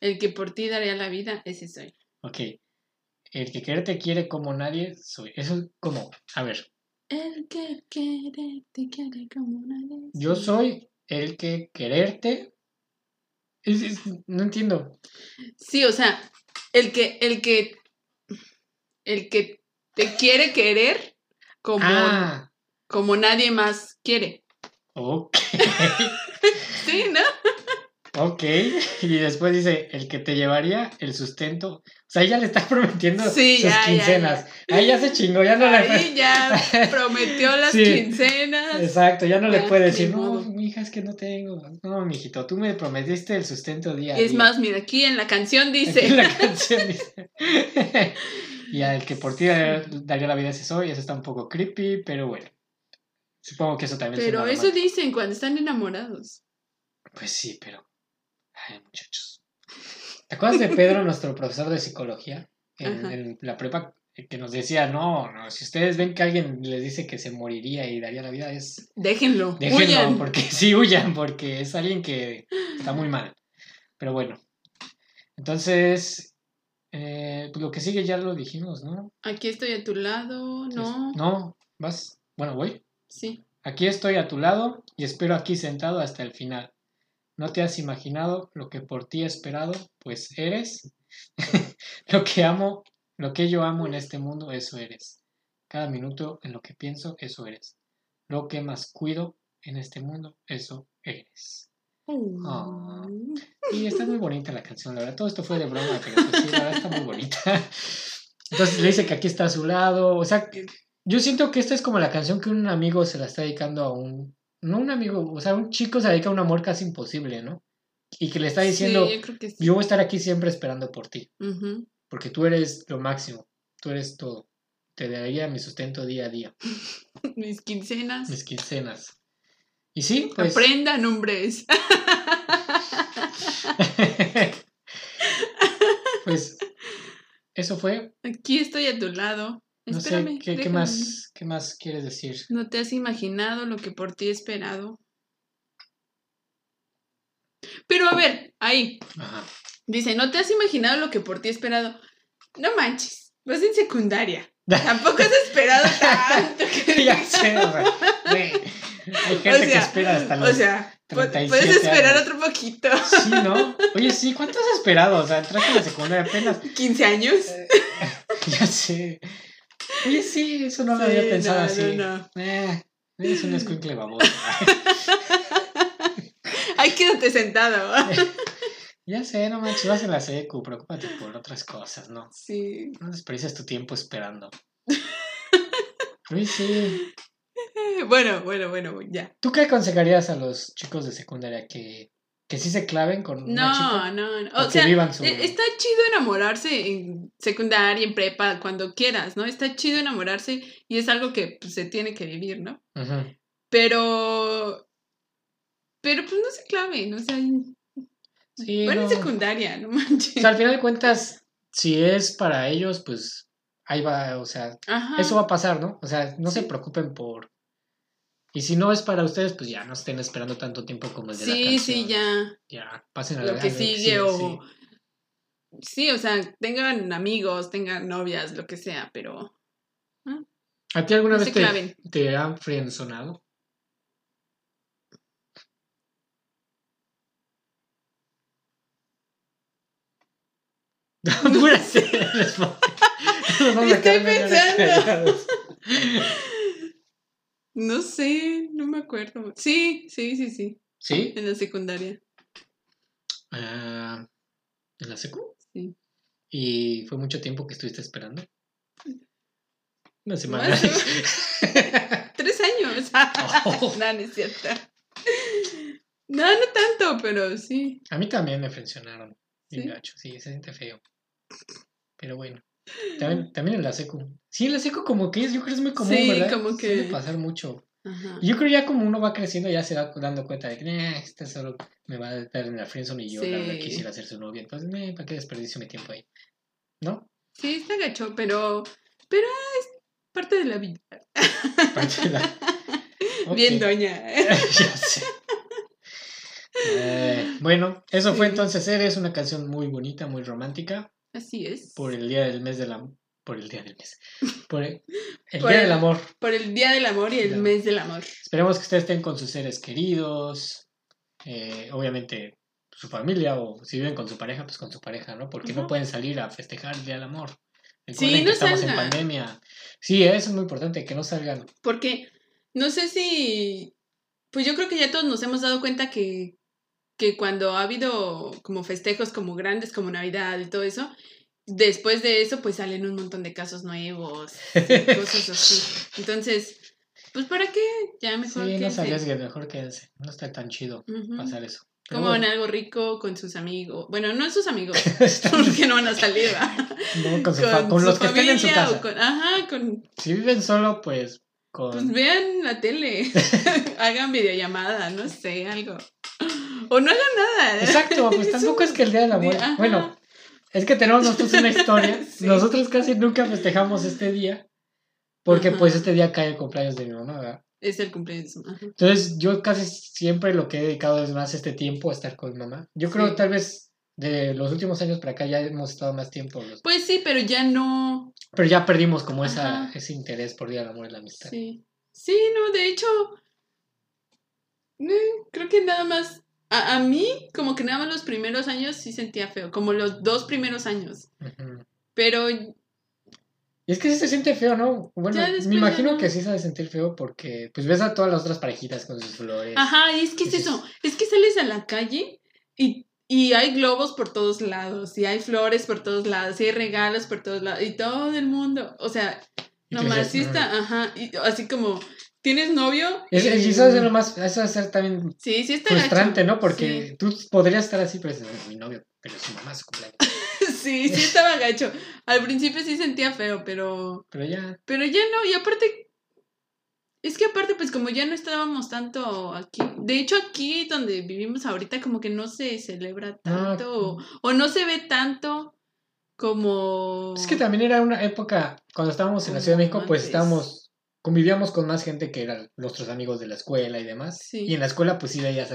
El que por ti daría la vida, ese soy. Ok. El que quererte quiere como nadie soy. Eso es como, a ver, El que quererte quiere como nadie. yo soy el que quererte. Es- es- no entiendo. Sí, o sea, el que, el que, el que te quiere querer como, Ah, como nadie más quiere. ok. Sí, ¿no? ok. Y después dice, el que te llevaría el sustento. O sea, ella le está prometiendo Sí, sus ya, ya, quincenas. Ahí ya se chingó, ya no Ahí le ya prometió las Sí. quincenas. Exacto, ya no le puede decir, no, modo. mi hija es que no tengo. No, mijito, tú me prometiste el sustento día a Es más, mira, aquí en la canción Aquí dice. en la canción dice. y al que por ti daría, daría la vida ese soy, eso está un poco creepy, pero bueno. Supongo que eso también Pero eso dicen cuando están enamorados. Pues sí, pero. Ay, muchachos. ¿Te acuerdas de Pedro, nuestro profesor de psicología? En, la prepa, eh, que nos decía: no, no, si ustedes ven que alguien les dice que se moriría y daría la vida, es. Déjenlo. Déjenlo, huyan. porque sí huyan, porque es alguien que está muy mal. Pero bueno. Entonces, eh, pues lo que sigue ya lo dijimos, ¿no? Aquí estoy a tu lado. No. No, vas. Bueno, voy. Sí. Aquí estoy a tu lado y espero aquí sentado hasta el final. No te has imaginado lo que por ti he esperado, pues eres. lo que amo, lo que yo amo en este mundo, eso eres. Cada minuto en lo que pienso, eso eres. Lo que más cuido en este mundo, eso eres. Ah. Y está muy bonita la canción, la verdad. Todo esto fue de broma, pero pues sí, la verdad está muy bonita. Entonces le dice que aquí está a su lado. O sea, que- yo siento que esta es como la canción que un amigo se la está dedicando a un. No un amigo, o sea, un chico se dedica a un amor casi imposible, ¿no? Y que le está diciendo, Sí, yo creo que sí. yo voy a estar aquí siempre esperando por ti, porque tú eres lo máximo, tú eres todo. Te daría mi sustento día a día, Mis quincenas. mis quincenas. Y sí, pues. Aprendan, hombres. pues eso fue Aquí estoy a tu lado. No sé, ¿qué, más, ¿qué más quieres decir? ¿No te has imaginado lo que por ti he esperado? Pero a ver, ahí. Ajá. Dice, ¿no te has imaginado lo que por ti he esperado? No manches, vas en secundaria. Tampoco has esperado tanto. que ya sé, o sea, güey, Hay gente O sea, que espera hasta los... O sea, pu- 37 puedes esperar años. otro poquito. Sí, ¿no? Oye, sí, ¿cuánto has esperado? O sea, entraste a la secundaria apenas. 15 años. Ya sé. Oye, sí, eso no lo Sí, había pensado no, así. no, no. Eh, eres un escuincle baboso. Ay, quédate sentado. ya sé, no manches, vas en la secu, preocúpate por otras cosas, ¿no? Sí. No desperdices tu tiempo esperando. Oye, sí. Bueno, bueno, bueno, ya. ¿Tú qué aconsejarías a los chicos de secundaria? ¿Que, que sí se claven con una No, chica? no, no. O O que sea, vivan su- e- está chido enamorarse en secundaria, en prepa, cuando quieras, ¿no? Está chido enamorarse y es algo que pues, se tiene que vivir, ¿no? Ujú. Pero. Pero pues no se claven, o sea. Sí, Bueno, en secundaria, no manches. O sea, al final de cuentas, si es para ellos, pues ahí va, o sea, Ajá. eso va a pasar, ¿no? O sea, no se preocupen por... Y si no es para ustedes, pues ya no estén esperando tanto tiempo como el de la Sí, canción. sí, ya. Ya, pasen a Lo la- que a sigue o. sí. Sí, o sea, tengan amigos, tengan novias, lo que sea, pero. ¿A ti alguna No vez te, te han a Estoy pensando. No sé, no me acuerdo. Sí, sí, sí, sí. ¿Sí? En la secundaria. Ah, ¿En la secu? Sí. ¿Y fue mucho tiempo que estuviste esperando? Una semana. Tres años. Oh. no, no es cierto. No, no tanto, pero sí. A mí también me frencionaron. Bien ¿Sí? gacho, sí, se siente feo. Pero bueno. También, también en la secu. Sí, en la secu como que es, yo creo que es muy común, Sí, ¿verdad? como que- Suele pasar mucho. Ajá. Yo creo ya como uno va creciendo ya se va dando cuenta de que "Nah, este solo me va a dar en la friendzone y yo la verdad quisiera ser su novia. Entonces, "Nah, ¿para qué desperdicio mi tiempo ahí? ¿No? Sí, está gacho, pero. Pero es parte de la vida. Parte de la- Ok. Bien, doña. ya sé. Eh, bueno, eso fue entonces Eres, una canción muy bonita, muy romántica, Así es. por el día del mes del amor. Por el día del mes. Por el, el Por día el- del amor. Por el Día del Amor y el mes del amor. Esperemos que ustedes estén con sus seres queridos. eh, obviamente, su familia, o si viven con su pareja, pues con su pareja, ¿no? Porque no pueden salir a festejar el día del amor. Sí, no que estamos en pandemia. Sí, eso es muy importante, que no salgan. Porque no sé si. Pues yo creo que ya todos nos hemos dado cuenta que, que cuando ha habido como festejos como grandes, como Navidad y todo eso, después de eso, pues salen un montón de casos nuevos, y cosas así. Entonces, pues ¿para qué? Ya mejor Sí, no quédense. se arriesguen, mejor quédense. No está tan chido pasar eso. Pero Como en algo rico con sus amigos. Bueno, no sus amigos, porque no van a salir, no, con, su con su que estén en su familia o casa. con- ajá, con Si viven solo, pues con... Pues vean la tele, hagan videollamada, no sé, algo. O no hagan nada. Exacto, pues tampoco es que el Día del Amor... Ajá. Bueno, es que tenemos nosotros una historia. Sí. Nosotros casi nunca festejamos este día. Porque Ajá. pues este día cae el cumpleaños de mi mamá, ¿verdad? Es el cumpleaños. ajá. Entonces yo casi siempre lo que he dedicado es más este tiempo a estar con mi mamá. Yo creo Sí. tal vez de los últimos años para acá ya hemos estado más tiempo. los- Pues sí, pero ya no. Pero ya perdimos como esa, ese interés por Día del Amor y la Amistad. Sí. Sí, no, de hecho. eh, creo que nada más. A, a mí, como que nada más los primeros años sí sentía feo. Como los dos primeros años. Pero Y es que sí se siente feo, ¿no? Bueno, me imagino no. que sí se de sentir feo porque pues ves a todas las otras parejitas con sus flores. Ajá, y es que es eso, es que sales a la calle y, y hay globos por todos lados, y hay flores por todos lados, y hay regalos por todos lados, y todo el mundo, o sea, nomás sí está, ajá, y así como, ¿tienes novio? Es, Y- eso es lo más, eso debe ser también Sí, sí está frustrante, gacho, ¿no? Porque tú podrías estar así, pero "Es mi novio, pero su mamá es su cumpleaños. Sí, sí estaba gacho. Al principio sí sentía feo, pero, Pero ya, pero ya no, y aparte... Es que aparte, pues como ya no estábamos tanto aquí, de hecho aquí donde vivimos ahorita como que no se celebra No. tanto o, o no se ve tanto como... Es que también era una época, cuando estábamos en la Ciudad de México, pues estábamos, convivíamos con más gente que eran nuestros amigos de la escuela y demás. Sí. Y en la escuela, pues sí veías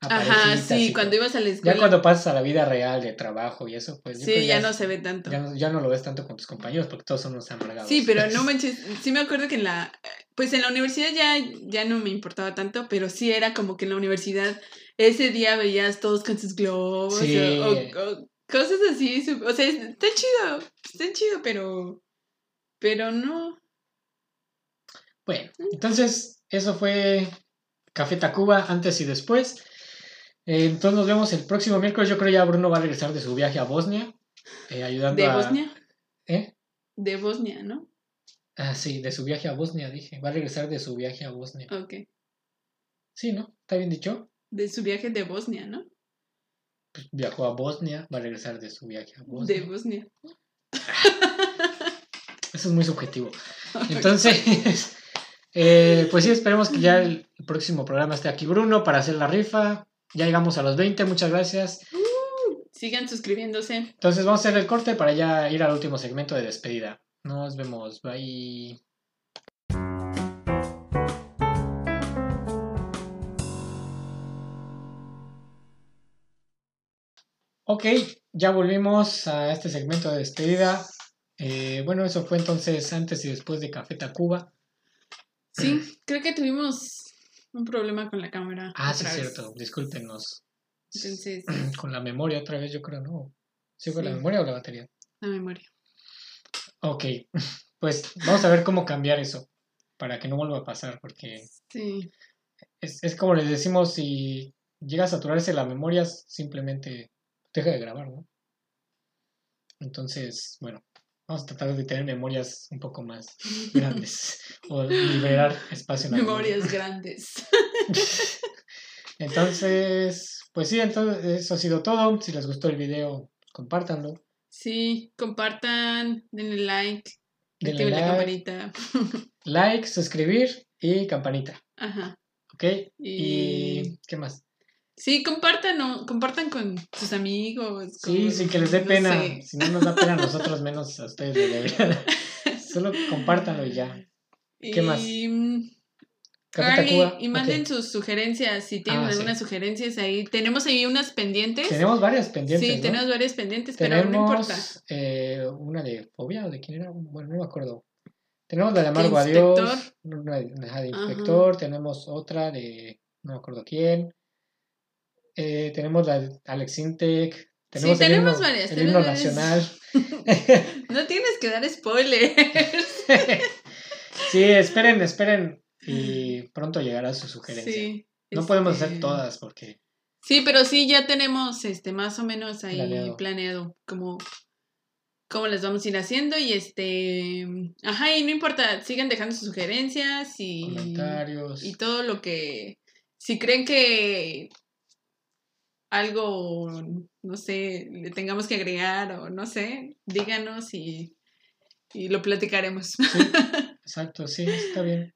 Ajá, sí, cuando ibas a la Ya escuela. cuando pasas a la vida real de trabajo y eso, pues Sí, ya no se ve tanto. ya no, ya no lo ves tanto con tus compañeros porque todos son unos amargados. Sí, pero no manches, sí me acuerdo que en la, pues en la universidad ya, ya no me importaba tanto, pero sí era como que en la universidad ese día veías todos con sus globos Sí. o, o- o cosas así, o sea, está chido, está chido, pero, pero no. Bueno, entonces eso fue Café Tacuba antes y después. Eh, entonces nos vemos el próximo miércoles. Yo creo ya Bruno va a regresar de su viaje a Bosnia, eh, ayudando De a... Bosnia, ¿Eh? de Bosnia, ¿no? Ah, sí, de su viaje a Bosnia, dije. Va a regresar de su viaje a Bosnia. Ok, Sí, ¿no? ¿Está bien dicho? de su viaje de Bosnia, ¿no? Pues viajó a Bosnia, va a regresar de su viaje a Bosnia. De Bosnia. Eso es muy subjetivo. Entonces, eh, pues sí, esperemos que ya el próximo programa esté aquí Bruno para hacer la rifa. Ya llegamos a los 20, muchas gracias. Sigan suscribiéndose. Entonces vamos a hacer el corte para ya ir al último segmento de despedida. Nos vemos, bye. Ok, ya volvimos a este segmento de despedida. Eh, bueno, eso fue entonces antes y después de Café Tacuba. Sí, creo que tuvimos un problema con la cámara. Ah, sí, es cierto, discúlpenos. Entonces, Con la memoria otra vez, yo creo, ¿no? ¿Sí fue la memoria o la batería? la memoria. Ok, pues vamos a ver cómo cambiar eso para que no vuelva a pasar, porque Sí. es, es como les decimos, si llega a saturarse la memoria, simplemente deja de grabar, ¿no? Entonces, bueno, vamos a tratar de tener memorias un poco más grandes o liberar espacio en la memoria. Memorias grandes. Entonces, pues sí, entonces eso ha sido todo. Si les gustó el video, compártanlo. Sí, compartan, denle like, Denle activen la like. campanita. Like, suscribir y campanita, Ajá. ¿ok? Y... ¿Y qué más? Sí, compartan, ¿no? compartan con sus amigos. Sí, con- sin que les dé no pena. sé. Si no nos da pena a nosotros, menos a ustedes debería. Solo compártanlo y ya. ¿Qué más? Y, Carly, y manden sus sugerencias, si tienen Ah, sí. algunas sugerencias ahí. Tenemos ahí unas pendientes. Tenemos varias pendientes. sí, ¿no? tenemos varias pendientes, pero no importa. Eh, una de fobia o de quién era, bueno, no me acuerdo. Tenemos la de ¿De Amargo a inspector? Dios, una de, de Ajá. inspector, tenemos otra de no me acuerdo quién. Eh, tenemos la de Alex Intec, tenemos, el tenemos himno, varias, el tenemos himno nacional. No tienes que dar spoilers. sí, esperen, esperen y pronto llegará su sugerencia. Sí. no podemos hacer este, todas porque Sí, pero sí, ya tenemos este más o menos ahí Planeado. planeado, como cómo las vamos a ir haciendo y este, ajá, y no importa, sigan dejando sus sugerencias y comentarios. y todo lo que si creen que algo no sé, le tengamos que agregar o no sé, díganos y y lo platicaremos. Exacto, sí, está bien.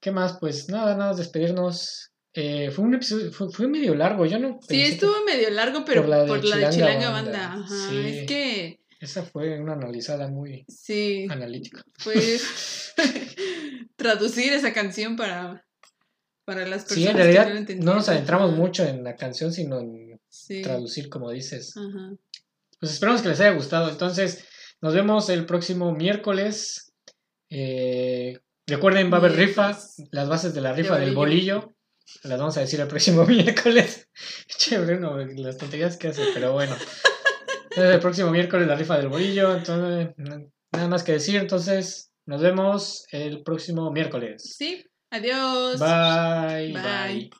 ¿Qué más? Pues nada, nada, despedirnos. Eh, fue un episodio, fue, fue medio largo, yo no Sí, pensé que estuvo medio largo, pero por la de por la de Chilanga Chilanga Banda, Banda. Ajá, sí. es que Esa fue una analizada muy sí, analítica. fue traducir esa canción para, para las personas Sí, en que realidad no, lo no, entendían. nos adentramos mucho en la canción, sino en Sí. traducir, como dices. Ajá. Pues esperamos que les haya gustado. Entonces, nos vemos el próximo miércoles. Eh, recuerden, va a haber rifa, Miércoles. las bases de la De rifa del bolillo. Las vamos a decir el próximo miércoles. Che, Bruno, las tonterías que hace, pero bueno. Entonces, el próximo miércoles la rifa del bolillo. Entonces, na- nada más que decir. Entonces, nos vemos el próximo miércoles. Sí, adiós. Bye, Bye. bye.